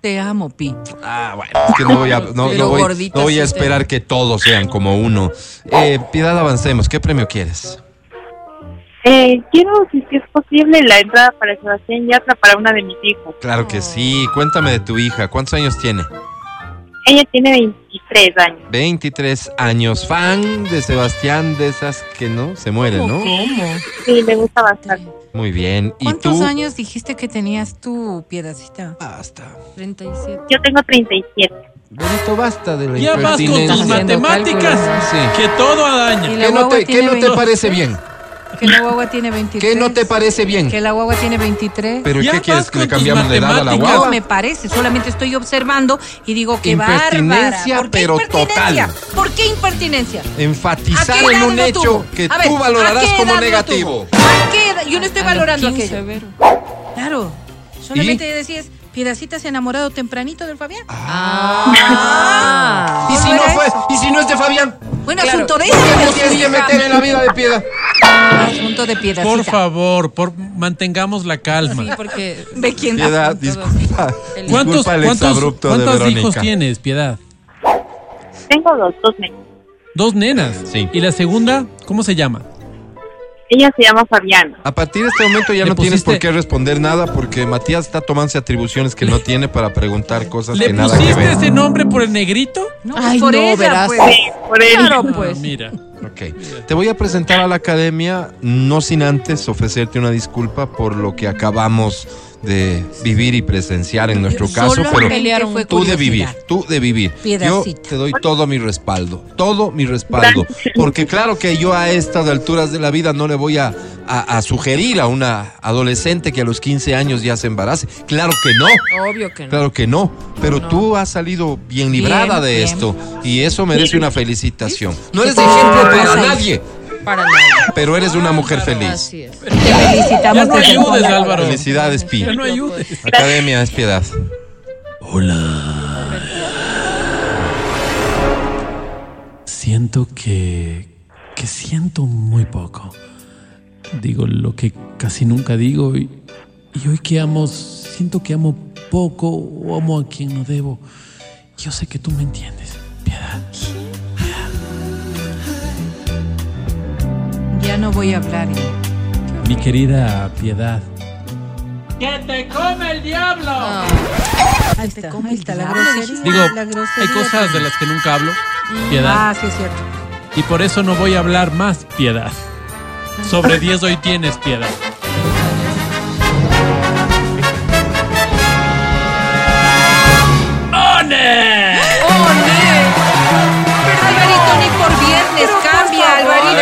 Te amo, Pi. Ah, bueno, es que no voy a, no, voy, gordita no voy a esperar que todos sean como uno. Eh, piedad, avancemos. ¿Qué premio quieres? Eh, quiero, si es posible, la entrada para Sebastián Yatra para una de mis hijos. Claro que sí. Cuéntame de tu hija. ¿Cuántos años tiene? Ella tiene 23 años. 23 años. Fan de Sebastián, de esas que no se mueren, ¿no? ¿Cómo? Sí, le gusta bastante. Muy bien. ¿Y ¿Cuántos tú? años dijiste que tenías tú, Piedacita? Basta. 37. Yo tengo 37. Benito, basta de la Ya vas con tus matemáticas, Sí. que todo la ¿Qué no te, qué no te 20 parece bien? Que la guagua tiene 23. ¿Qué no te parece bien? Que la guagua tiene 23. ¿Pero qué quieres? ¿Que le cambiamos de edad a la matemáticas. No guagua? me parece, solamente estoy observando y digo que bárbara. Impertinencia, ¿Por qué pero impertinencia? total. ¿Por qué impertinencia? ¿A Enfatizar en un hecho tuvo? que A ver, tú ¿a valorarás como negativo. ¿A qué edad? Yo no estoy A valorando 15, aquello. Vero. Claro. Solamente decías, Piedacita se ha enamorado tempranito del Fabián. Ah. ¿Y si ¿Cómo no fue? ¿Y si no es de Fabián? Bueno, Claro. asunto de ¿Por qué ella. tienes que meter en la vida de piedad? Asunto de Piedacita. Por favor, por, mantengamos la calma. Sí, porque Ve quién da Piedad, disculpa. ¿Cuántos, el cuántos, de cuántos hijos tienes, Piedad? Tengo dos, dos nenas. Dos nenas. Sí. ¿Y la segunda, cómo se llama? Ella se llama Fabiana. A partir de este momento ya Le no tienes por pusiste- qué responder nada porque Matías está tomándose atribuciones que no tiene para preguntar cosas ¿Le que nada que pusiste ver. ese nombre por el negrito? No, Ay, por no, ella, verás. pues. Sí, por él. Claro, Ah, pues. mira. Ok. Te voy a presentar a la academia, no sin antes ofrecerte una disculpa por lo que acabamos de vivir y presenciar en nuestro caso, pero fue tú de vivir, tú de vivir. Yo Piedacita. te doy todo mi respaldo, todo mi respaldo, porque claro que yo a estas alturas de la vida no le voy a, a- a sugerir a una adolescente que a los 15 años ya se embarace. Claro que no. Obvio que no. Claro que no, pero No. tú has salido bien librada Bien, de bien. esto y eso merece una felicitación. No eres ejemplo para nadie, Para nada. pero eres una mujer feliz. Así es. Te felicitamos. Ya no ayudes. Álvaro. Felicidades, Pi. Ya no ayudes. Academia es piedad. Siento que. que siento muy poco. Digo lo que casi nunca digo y, y hoy que amo, siento que amo poco o amo a quien no debo. Yo sé que tú me entiendes, piedad. Ya no voy a hablar. ya. Mi querida piedad. ¡Que te come el diablo! Ah, Ahí está, come ahí está la grosería. Digo, la hay cosas de las que nunca hablo, piedad. Ah, sí es cierto. Y por eso no voy a hablar más, piedad. Sobre 10 hoy tienes, piedad.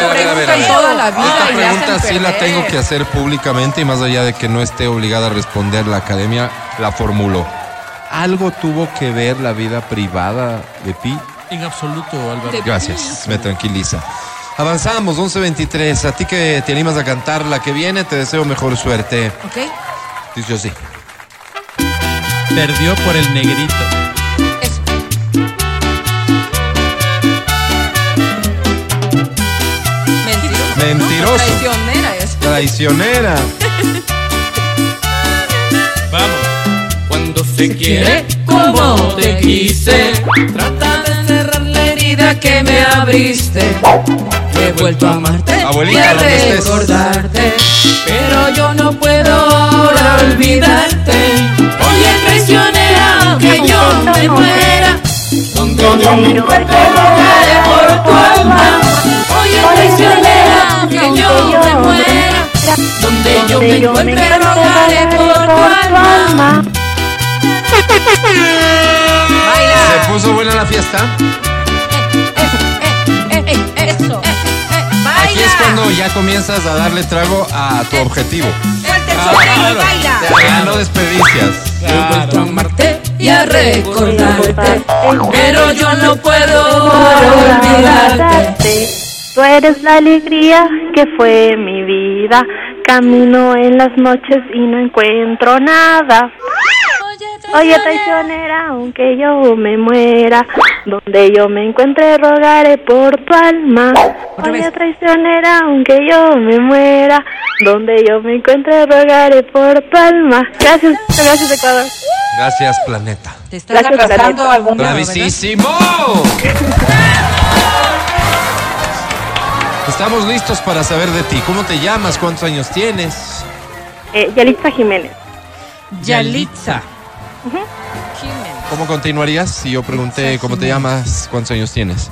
A ver, a ver, a ver, a ver. toda la vida Esta pregunta sí la tengo que hacer públicamente y más allá de que no esté obligada a responder la academia, la formuló. ¿Algo tuvo que ver la vida privada de Pi? En absoluto, Álvaro. Gracias, me tranquiliza. Avanzamos, 11.23. A ti que te animas a cantar la que viene, te deseo mejor suerte. ¿Ok? Dice así. Perdió por el negrito. Mentiroso. Traicionera es. Traicionera. Vamos. Cuando se quiere como te quise, trata de cerrar la herida que me abriste. He vuelto a amarte Abuelita, y a recordarte, pero yo no puedo ahora olvidarte. Oye, traicionera, que yo me muera, donde yo me encuentre rogaré por tu alma. Oye, traicionera, que yo me muera, donde yo me encuentre rogaré por tu alma. ¿Se puso buena la fiesta? Eso. Aquí es cuando ya comienzas a darle trago a tu objetivo. Suelta el Ah, y baila. Ya no desperdicias. He vuelto a amarte y a recordarte, pero yo no puedo olvidarte. Tú eres la alegría que fue mi vida. Camino en las noches y no encuentro nada. Oye, traicionera, aunque yo me muera, donde yo me encuentre rogaré por tu alma. Oye, traicionera, aunque yo me muera, donde yo me encuentre rogaré por tu alma. Gracias, gracias Ecuador. Gracias, planeta. Te estás algún ¿verdad? ¡Bravísimo! Estamos listos para saber de ti. ¿Cómo te llamas? ¿Cuántos años tienes? Eh, Yalitza Jiménez. Yalitza. ¿Cómo continuarías si yo pregunté cómo te llamas? ¿Cuántos años tienes?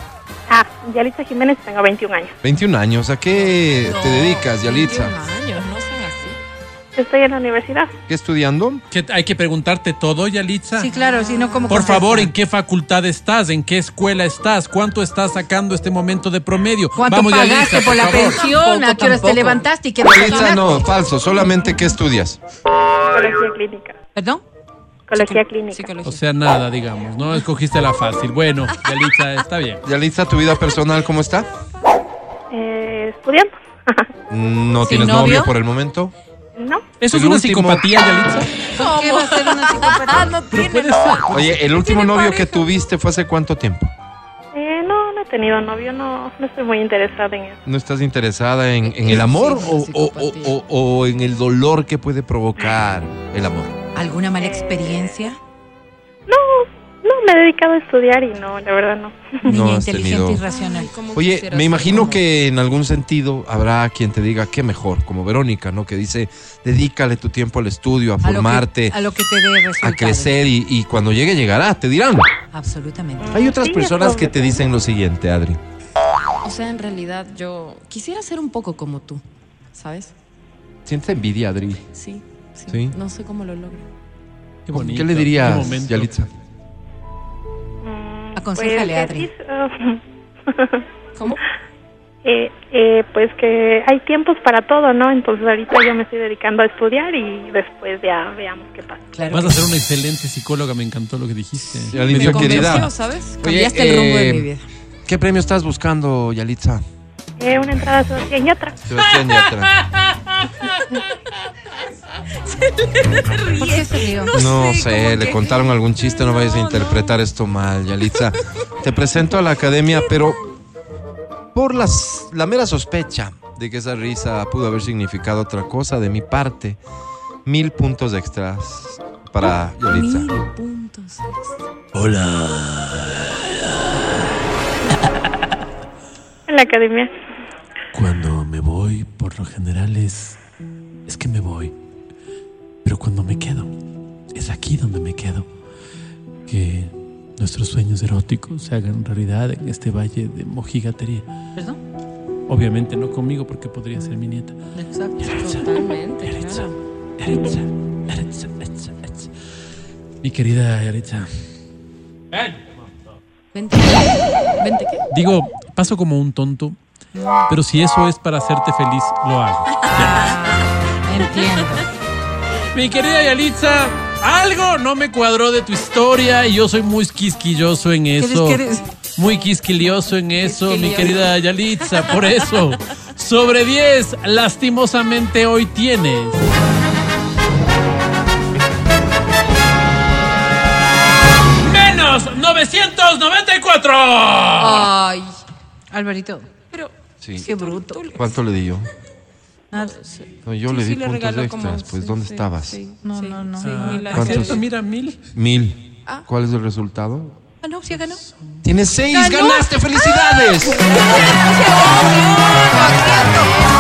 Ah, Yalitza Jiménez, tengo 21 años. 21 años. ¿A qué te dedicas, Yalitza? 21 años, no sean así. Estoy en la universidad. ¿Qué estudiando? ¿Que hay que preguntarte todo, Yalitza? Sí, claro, si no, ¿cómo Por favor, ¿en qué facultad estás? ¿En qué escuela estás? ¿Cuánto estás sacando este momento de promedio? ¿Cuánto Vamos, pagaste Yalitza, por la favor. pensión? ¿A qué horas te levantaste y qué Yalitza, no, falso. Solamente ¿qué estudias? Psicología clínica. ¿Perdón? Psicología clínica. Psicología. O sea, nada, digamos, ¿no? Escogiste la fácil. Bueno, Yalitza, está bien. Yalitza, ¿tu vida personal cómo está? Eh, estudiando. ¿No ¿Sin tienes novio? novio? por el momento? no. ¿Eso es una último- psicopatía, Yalitza? ¿Por qué va a ser una psicópata? no Pero puede ser. Oye, ¿el último novio que tuviste fue hace cuánto tiempo? Eh, no, no he tenido novio. No, no estoy muy interesada en eso. ¿No estás interesada en, en el amor sí, o, o- o- psicopatía. o- o en el dolor que puede provocar el amor? ¿Alguna mala experiencia? No, no, me he dedicado a estudiar y no, la verdad no. Niña No inteligente tenido- y racional. Oye, me imagino como- que en algún sentido habrá quien te diga qué mejor, como Verónica, ¿no? Que dice, dedícale tu tiempo al estudio, a A lo que- formarte, a lo que te dé a crecer y, y cuando llegue llegará, te dirán. Absolutamente. Hay otras Sí, personas que te dicen lo siguiente, Adri. O sea, en realidad yo quisiera ser un poco como tú, ¿sabes? ¿Sientes envidia, Adri? Sí, sí. Sí. No sé cómo lo logro. Qué bonito. ¿Qué le dirías. Yalitza? Mm, Aconséjale, pues, Adri. ah, ¿Cómo? eh, eh, pues que hay tiempos para todo, ¿no? Entonces ahorita yo me estoy dedicando a estudiar y después ya veamos qué pasa. Claro Vas a ser una excelente psicóloga, me encantó lo que dijiste. Yalitza, Me querida. ¿sabes? Oye, Cambiaste el rumbo de eh, mi vida. ¿Qué premio estás buscando, Yalitza? Eh, una entrada a Sebastián Yatra. Sebastián Yatra. ¿Por qué se rió? No sé, le que- contaron algún chiste, no vayas a No, interpretar esto mal, Yalitza. Te presento a la academia, pero por las, la mera sospecha de que esa risa pudo haber significado otra cosa de mi parte, mil puntos extras para Yalitza. Mil puntos. En la academia. Cuando me voy, por lo general es. Es que me voy. Pero cuando me quedo, es aquí donde me quedo. Que nuestros sueños eróticos se hagan realidad en este valle de mojigatería. ¿Perdón? Obviamente no conmigo, porque podría ser mi nieta. Exacto. Yaritza, Totalmente. Yaritza, claro. Yaritza, Yaritza, Yaritza, Yaritza. Mi querida Yaritza. Vente. Vente, ¿qué? Digo, paso como un tonto, pero si eso es para hacerte feliz, lo hago. Entiendo. Mi querida Yalitza, algo no me cuadró de tu historia y yo soy muy quisquilloso en eso. Muy quisquilioso en eso, mi Quisquilloso. querida Yalitza. Por eso, sobre 10, lastimosamente hoy tienes. Menos 994. Ay. Alvarito. Sí. qué bruto. ¿Cuánto le di yo? Nada. No, yo Sí, le sí, di puntos regaló como- extras. Pues, sí, ¿dónde sí, estabas? sí, No, sí, no, no. sí, Ah, ¿cuántos? Mira, mil. Mil. Ah. ¿Cuál es el resultado? Ah, no, sí ganó. Tienes seis, ganaste, felicidades.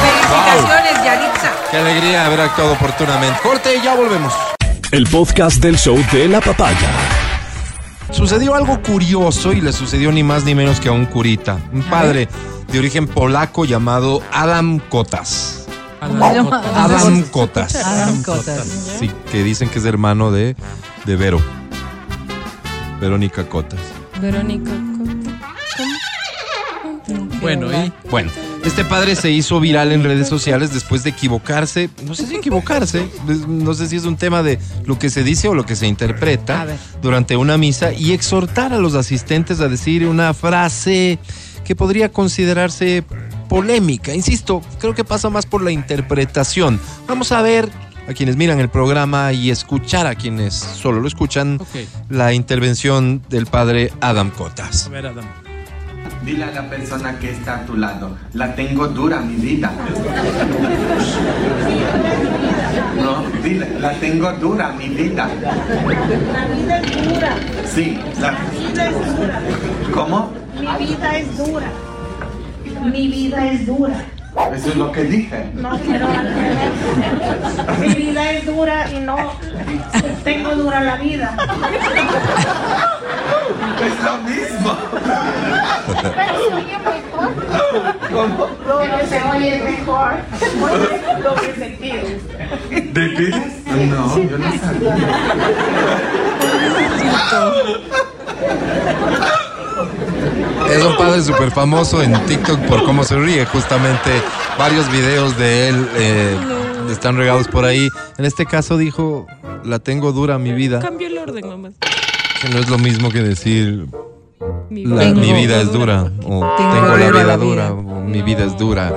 Felicitaciones, Yaritza. Qué alegría haber actuado oportunamente. Corte y ya volvemos. El podcast del show de la papaya. Sucedió algo curioso y le sucedió ni más ni menos que a un curita, un padre de origen polaco llamado Adam Kotas. Adam Adam Cotas. Adam Kotas. Adam Cotas. Sí, que dicen que es hermano de, de Vero. Verónica Cotas. Verónica. ¿cómo? Bueno, ¿y? Bueno, este padre se hizo viral en redes sociales después de equivocarse, no sé si equivocarse, pues, no sé si es un tema de lo que se dice o lo que se interpreta durante una misa y exhortar a los asistentes a decir una frase que podría considerarse polémica. Insisto, creo que pasa más por la interpretación. Vamos a ver a quienes miran el programa y escuchar a quienes solo lo escuchan la intervención del padre Adam Cotas. A ver, Adam. Dile a la persona que está a tu lado, la tengo dura mi vida. No, dile, la tengo dura mi vida. La vida es dura, Sí, la- la vida es dura, ¿cómo? mi vida es dura, mi vida es dura. Eso es lo que dije. No quiero Mi vida es dura y no tengo dura la vida. Es lo mismo. Pero se oye muy Pero se oye mejor. Doble sentido. ¿De veras? No, yo no sabía. Es un padre súper famoso en TikTok por cómo se ríe. Justamente varios videos de él eh, están regados por ahí. En este caso dijo, la tengo dura mi vida. Cambio el orden nomás. Que no es lo mismo que decir, Mi la- vida- mi vida es dura. O Tengo tengo la vida dura. O mi vida es dura.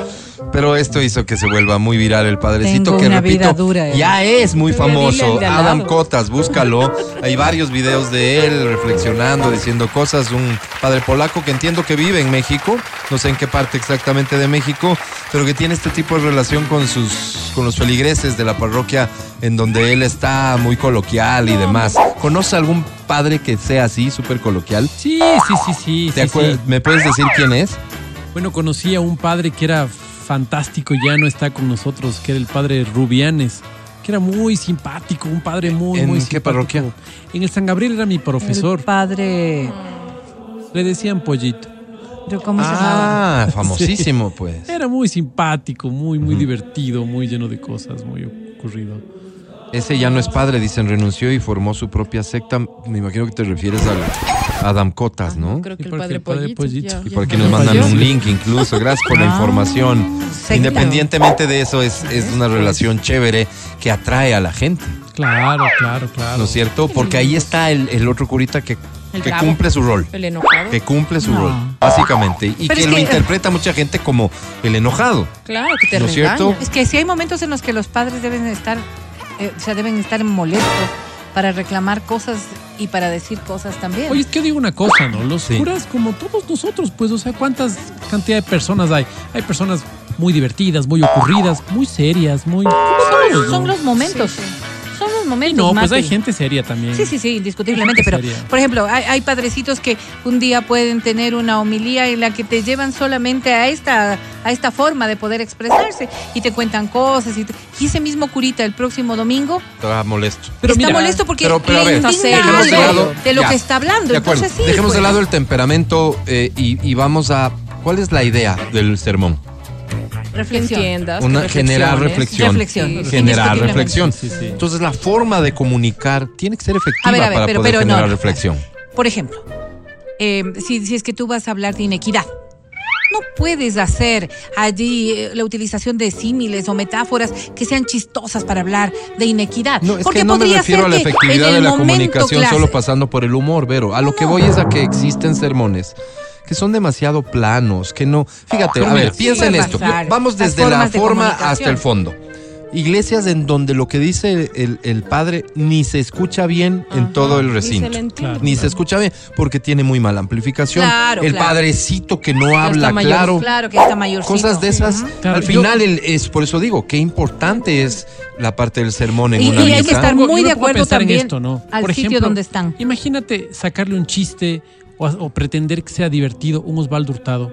Pero esto hizo que se vuelva muy viral el padrecito Tengo que una repito, vida dura, eh. ya es muy Pero dile famoso. al de al Adam lado. Cotas, búscalo. Hay varios videos de él reflexionando, diciendo cosas. Un padre polaco que entiendo que vive en México, no sé en qué parte exactamente de México, pero que tiene este tipo de relación con sus con los feligreses de la parroquia en donde él está muy coloquial y demás. ¿Conoce algún padre que sea así, súper coloquial? Sí, sí, sí, sí. ¿Te sí, acuer- sí. ¿Me puedes decir quién es? Bueno, conocí a un padre que era fantástico, ya no está con nosotros, que era el padre Rubianes, que era muy simpático, un padre muy, ¿En muy qué simpático. parroquia? En el San Gabriel era mi El profesor. padre. Le decían pollito. ¿pero ¿Cómo se llamaba? Ah, famosísimo, pues. Era muy simpático, muy, muy divertido, muy lleno de cosas, muy ocurrido. Ese ya no es padre, dicen, renunció y formó su propia secta. Me imagino que te refieres al Adam Cotas, ¿no? Creo que el padre el padre pollito. Ya- Y por aquí nos mandan un link incluso. Gracias por la Ah, información. secta. Independientemente de eso, es, es una relación chévere que atrae a la gente, Claro, claro, claro. ¿no es cierto? Porque ahí está el, el otro curita que, El que cumple su rol. El enojado. Que cumple su No. rol, básicamente. Y Pero que es lo que- interpreta mucha gente como el enojado. Claro, que te ¿No es cierto? Es que si hay momentos en los que los padres deben estar, eh, o sea, deben estar molestos para reclamar cosas y para decir cosas también. Oye, es que yo digo una cosa, ¿no? Los Sí. curas, como todos nosotros, pues, o sea, ¿cuántas cantidad de personas hay? Hay personas muy divertidas, muy ocurridas, muy serias, muy... ¿no? son los momentos. Sí, sí. Y no, pues hay gente seria también. Sí, sí, sí, indiscutiblemente. Pero, por ejemplo, hay, hay padrecitos que un día pueden tener una homilía en la que te llevan solamente a esta, a esta forma de poder expresarse y te cuentan cosas. Y, te- y ese mismo curita el próximo domingo Está molesto. Pero está mira, molesto porque pero- pero le indigna dejemos de algo lado- de lo ya, que está hablando. De acuerdo. Entonces, sí, Dejemos de pues. lado el temperamento eh, y, y vamos a. ¿Cuál es la idea del sermón? Reflexión. entiendas. Una que generar reflexión. Reflexión. Sí, Generar reflexión. Sí, sí. Entonces la forma de comunicar tiene que ser efectiva A ver, a ver, para pero- poder pero generar no. reflexión. Por ejemplo, eh, si, si es que tú vas a hablar de inequidad, no puedes hacer allí eh, la utilización de símiles o metáforas que sean chistosas para hablar de inequidad. No, es Porque que no me refiero a la efectividad de la comunicación clase- solo pasando por el humor, Vero. A lo que voy es a que existen sermones que son demasiado planos, que no... Fíjate, a ver, Sí, piensa en esto. Vamos desde la forma hasta el fondo. Iglesias en donde lo que dice el, el padre ni se escucha bien en todo el ni se recinto. Claro. Ni se escucha bien porque tiene muy mala amplificación. Claro, el claro. padrecito que no habla mayor, claro. Claro que está mayorcito. Cosas de esas. Al yo- final el- es por eso digo, qué importante es la parte del sermón en Y- una y hay que estar muy de acuerdo en también esto, ¿no? al Por sitio ejemplo, donde están. Imagínate sacarle un chiste o, o pretender que sea divertido un Osvaldo Hurtado.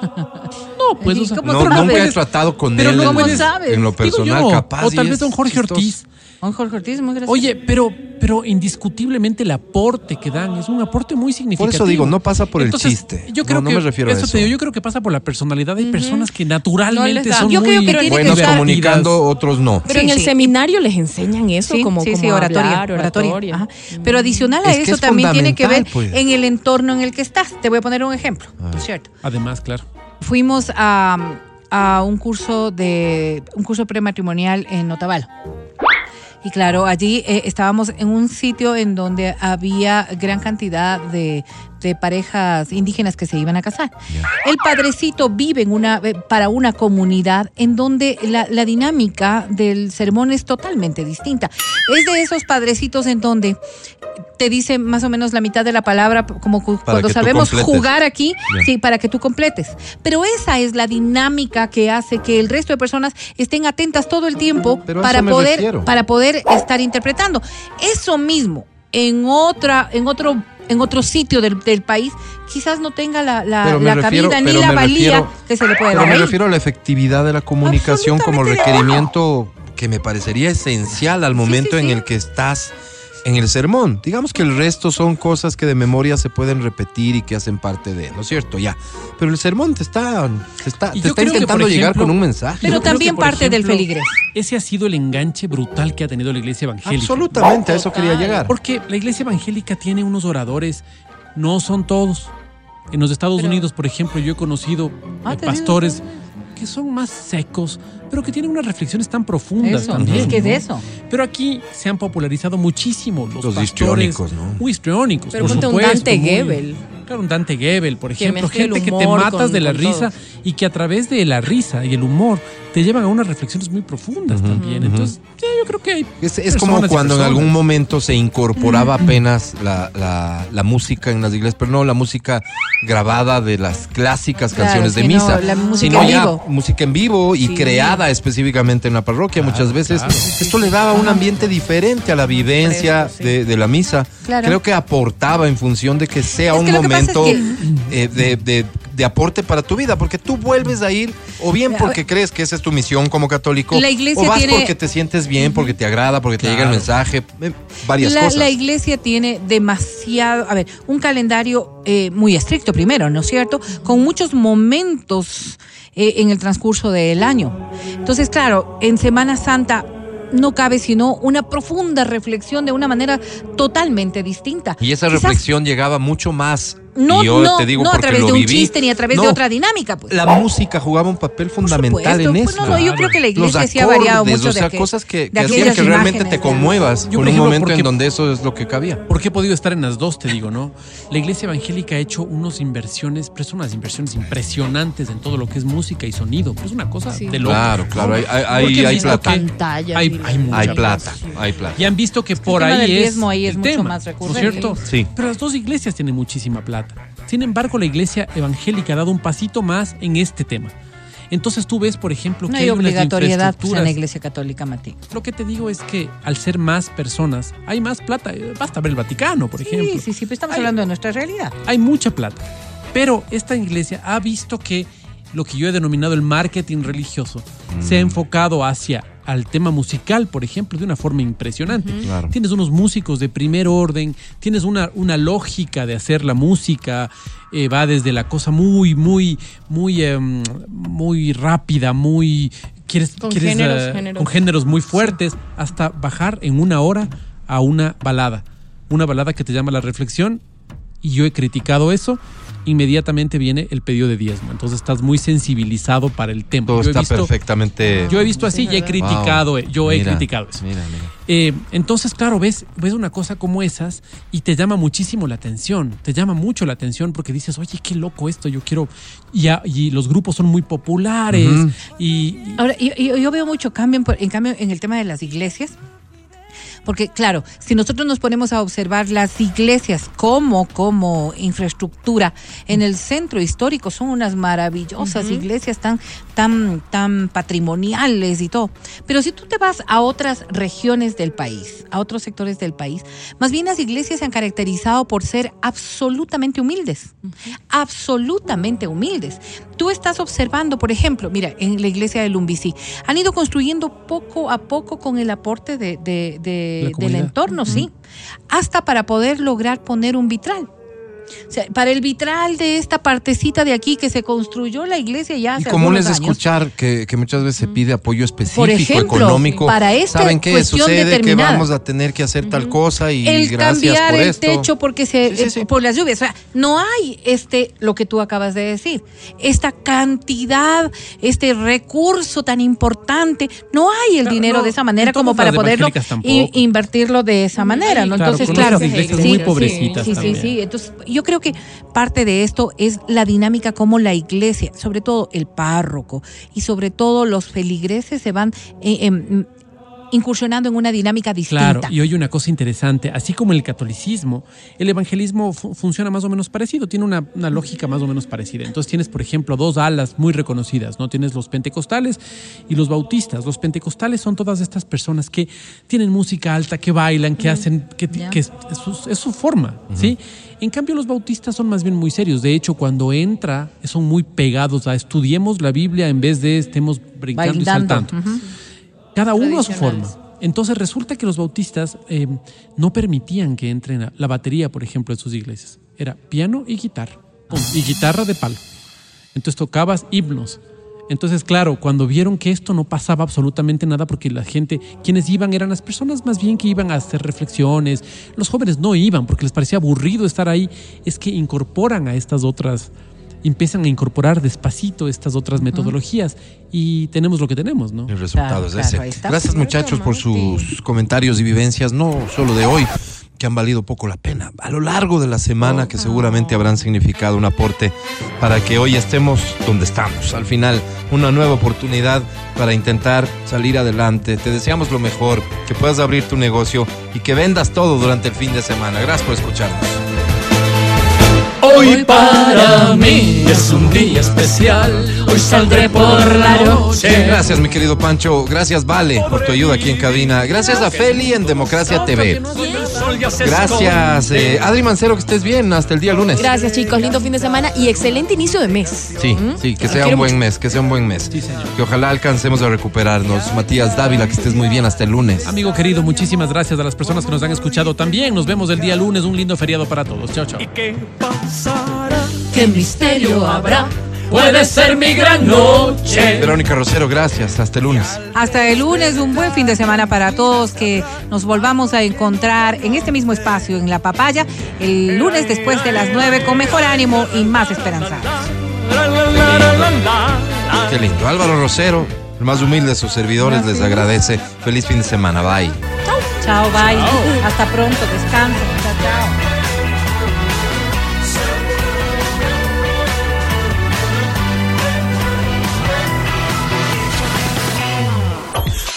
No, pues, ¿Y o sea, No, pero sabes? nunca he tratado con pero él no puedes- sabes? en lo personal, yo, capaz. O tal vez don Jorge chistoso. Ortiz. Don Jorge Ortiz, muy gracioso. Oye, pero, pero indiscutiblemente el aporte que dan es un aporte muy significativo. Por eso digo, no pasa por el chiste. Yo creo No, no que, me refiero a eso. eso. te digo, yo creo que pasa por la personalidad. Hay personas que naturalmente No son Yo muy creo que Buenos estar- comunicando, otros no. Pero Sí, en el seminario les enseñan eso, Sí, como, sí, como sí, oratoria, hablar, oratoria. oratoria. Ajá. Pero adicional a Es eso es también tiene que ver pues. en el entorno en el que estás. Te voy a poner un ejemplo, A ver. ¿no es cierto? Además, claro. Fuimos a, a un curso de un curso prematrimonial en Otavalo. Y claro, allí eh, estábamos en un sitio en donde había gran cantidad de, de parejas indígenas que se iban a casar. El padrecito vive en una, eh, para una comunidad en donde la, la dinámica del sermón es totalmente distinta. Es de esos padrecitos en donde te dice más o menos la mitad de la palabra, como cu- cuando sabemos jugar aquí, Bien. sí, para que tú completes. Pero esa es la dinámica que hace que el resto de personas estén atentas todo el tiempo Pero para poder, refiero. para poder estar interpretando. Eso mismo en otra, en otro, en otro sitio del, del país, quizás no tenga la, la, la refiero- cabida ni la valía refiero- que se le puede Pero dar me ahí. refiero a la efectividad de la comunicación como requerimiento que me parecería esencial al momento sí, en sí. el que estás en el sermón. Digamos que el resto son cosas que de memoria se pueden repetir y que hacen parte de, ¿no es cierto? Ya. Pero el sermón te está, te está, te está intentando por llegar ejemplo, con un mensaje. Pero también parte del ejemplo, feligres. Ese ha sido el enganche brutal que ha tenido la iglesia evangélica. Absolutamente, a eso quería llegar. Porque la iglesia evangélica tiene unos oradores, no son todos. En los Estados Unidos, por ejemplo, yo he conocido Ah, pastores que son más secos, pero que tienen unas reflexiones tan profundas Eso, también. es que es eso. Pero aquí se han popularizado muchísimo los, Los pastores. histriónicos, ¿no? Muy histriónicos, Pero por un Dante muy- Gebel. Claro, un Dante Gebel, por ejemplo. Gente que te matas con- de la risa y que a través de la risa y el humor te llevan a unas reflexiones muy profundas también. Entonces, sí, yo creo que hay Es, es como cuando en algún momento se incorporaba apenas la, la- la música en las iglesias, pero no la música grabada de las clásicas Claro, canciones de sino misa, la música sino en ya vivo. música en vivo y Sí. creada específicamente en la parroquia. Muchas veces claro. esto le daba un ambiente diferente a la vivencia sí. de, de la misa. Claro. Creo que aportaba en función de que sea Es un que es momento que- eh, de, de- de aporte para tu vida, porque tú vuelves a ir o bien porque crees que esa es tu misión como católico, La iglesia o vas tiene- porque te sientes bien, porque te agrada, porque te llega el mensaje, eh, varias la, cosas. la iglesia tiene demasiado, a ver, un calendario eh, muy estricto primero, ¿no es cierto? Con muchos momentos eh, en el transcurso del año. Entonces, claro, en Semana Santa no cabe sino una profunda reflexión de una manera totalmente distinta. Y esa Quizás reflexión llegaba mucho más. No, y yo no, te digo no a través lo de un viví. chiste ni a través de otra dinámica, pues. La música jugaba un papel fundamental supuesto. en Pues eso. no, no, yo creo que la Los iglesia sí ha variado acordes, mucho o de sea, aquel- cosas que, de que hacían que realmente imágenes, te conmuevas Yo, por por un momento en donde eso es lo que cabía. Porque he podido estar en las dos, te digo, ¿no? La iglesia evangélica ha hecho unas inversiones, pero son unas inversiones impresionantes en todo lo que es música y sonido. Pero es una cosa Sí. de loco. Claro, claro, hay- hay- hay- plata. que Pantalla, Hay, hay mucha Hay plata, hay plata. Y han visto que por ahí es. diezmo ahí es el mucho más ¿No es recurrente. cierto? Sí. Pero las dos iglesias tienen muchísima plata. Sin embargo, la iglesia evangélica ha dado un pasito más en este tema. Entonces tú ves, por ejemplo, No que hay hay obligatoriedad pues, en la iglesia católica, Mati. Lo que te digo es que al ser más personas, hay más plata. Eh, Basta ver el Vaticano, por ejemplo. Sí, sí, sí, pero estamos Hay- hablando de nuestra realidad. hay mucha plata. Pero esta iglesia ha visto que lo que yo he denominado el marketing religioso se ha enfocado hacia al tema musical, por ejemplo, de una forma impresionante. Claro. Tienes unos músicos de primer orden, tienes una, una lógica de hacer la música, eh, va desde la cosa muy, muy, muy, em, muy rápida, muy... Quieres, Con quieres, géneros, eh, géneros. con géneros muy fuertes, hasta bajar en una hora a una balada. Una balada que te llama la reflexión y yo he criticado eso, inmediatamente viene el pedido de diezmo. Entonces estás muy sensibilizado para el tema. Todo yo, he está visto, perfectamente. yo he visto así y he criticado, eh, yo he Mira, criticado eso. Mira, mira. Eh, entonces, claro, ves, ves una cosa como esas y te llama muchísimo la atención, te llama mucho la atención porque dices, oye, qué loco esto, yo quiero, y, los grupos son muy populares y, y- Ahora, yo, yo- yo veo mucho cambio, en cambio, en el tema de las iglesias. Porque, claro, si nosotros nos ponemos a observar las iglesias como, como infraestructura en el centro histórico, son unas maravillosas iglesias tan, tan, tan patrimoniales y todo. Pero si tú te vas a otras regiones del país, a otros sectores del país, más bien las iglesias se han caracterizado por ser absolutamente humildes. Absolutamente humildes. Tú estás observando, por ejemplo, mira, en la iglesia de Lumbicí, han ido construyendo poco a poco con el aporte de, de- de- La del entorno, sí, hasta para poder lograr poner un vitral. O sea, para el vitral de esta partecita de aquí que se construyó la iglesia ya Y hace común algunos es años. escuchar que, que muchas veces se pide apoyo específico, Por ejemplo, económico. para esta ¿Saben qué? cuestión Sucede que determinada. vamos a tener que hacer tal cosa y el gracias cambiar por el esto. techo porque se Sí, sí, eh, sí. por las lluvias, o sea, no hay este lo que tú acabas de decir, esta cantidad, este recurso tan importante, no hay el Claro, dinero no, de esa manera como para poderlo invertirlo de esa manera, ¿no? Claro, Entonces, claro, sí, muy pobrecitas sí, sí, sí, entonces yo creo que parte de esto es la dinámica como la iglesia, sobre todo el párroco y sobre todo los feligreses se van eh, em, incursionando en una dinámica distinta. Claro, y oye una cosa interesante, así como el catolicismo, el evangelismo fu- funciona más o menos parecido, tiene una, una lógica más o menos parecida. Entonces tienes, por ejemplo, dos alas muy reconocidas, ¿no? Tienes los pentecostales y los bautistas. Los pentecostales son todas estas personas que tienen música alta, que bailan, que hacen, que, es, es su, es su forma, ¿sí? En cambio, los bautistas son más bien muy serios. De hecho, cuando entra, son muy pegados a estudiemos la Biblia en vez de estemos brincando y saltando. Cada uno a su forma. Entonces resulta que los bautistas eh, no permitían que entren la batería, por ejemplo, en sus iglesias. Era piano y guitarra. pum, y guitarra de palo. Entonces tocabas himnos. Entonces, claro, cuando vieron que esto no pasaba absolutamente nada, porque la gente, quienes iban eran las personas más bien que iban a hacer reflexiones, los jóvenes no iban porque les parecía aburrido estar ahí, es que incorporan a estas otras, empiezan a incorporar despacito estas otras metodologías y tenemos lo que tenemos, ¿no? El resultado Claro, es claro, ese. Gracias muchachos por sus comentarios y vivencias, no solo de hoy, que han valido poco la pena, a lo largo de la semana que seguramente habrán significado un aporte para que hoy estemos donde estamos. Al final, una nueva oportunidad para intentar salir adelante. Te deseamos lo mejor, que puedas abrir tu negocio y que vendas todo durante el fin de semana. Gracias por escucharnos. Hoy para mí es un día especial. Hoy saldré por la noche. Gracias, mi querido Pancho. Gracias, Vale, por tu ayuda aquí en cabina. Gracias a Feli en Democracia TV. Gracias, eh, Adri Mancero, que estés bien hasta el día lunes. Gracias, chicos. Lindo fin de semana y excelente inicio de mes. Sí, ¿Mm? sí, que sea un buen mucho. mes, que sea un buen mes. Que ojalá alcancemos a recuperarnos. Matías Dávila, que estés muy bien hasta el lunes. Amigo querido, muchísimas gracias a las personas que nos han escuchado también. Nos vemos el día lunes, un lindo feriado para todos. Chao, chao. ¿Qué misterio habrá? Puede ser mi gran noche. Verónica Rosero, gracias. Hasta el lunes. Hasta el lunes, un buen fin de semana para todos, que nos volvamos a encontrar en este mismo espacio, en La Papaya, el lunes después de las 9, con mejor ánimo y más esperanza. Qué lindo. Álvaro Rosero, el más humilde de sus servidores, les agradece. Feliz fin de semana. Bye. Chao, bye. Hasta pronto, descansen. Chao, chao.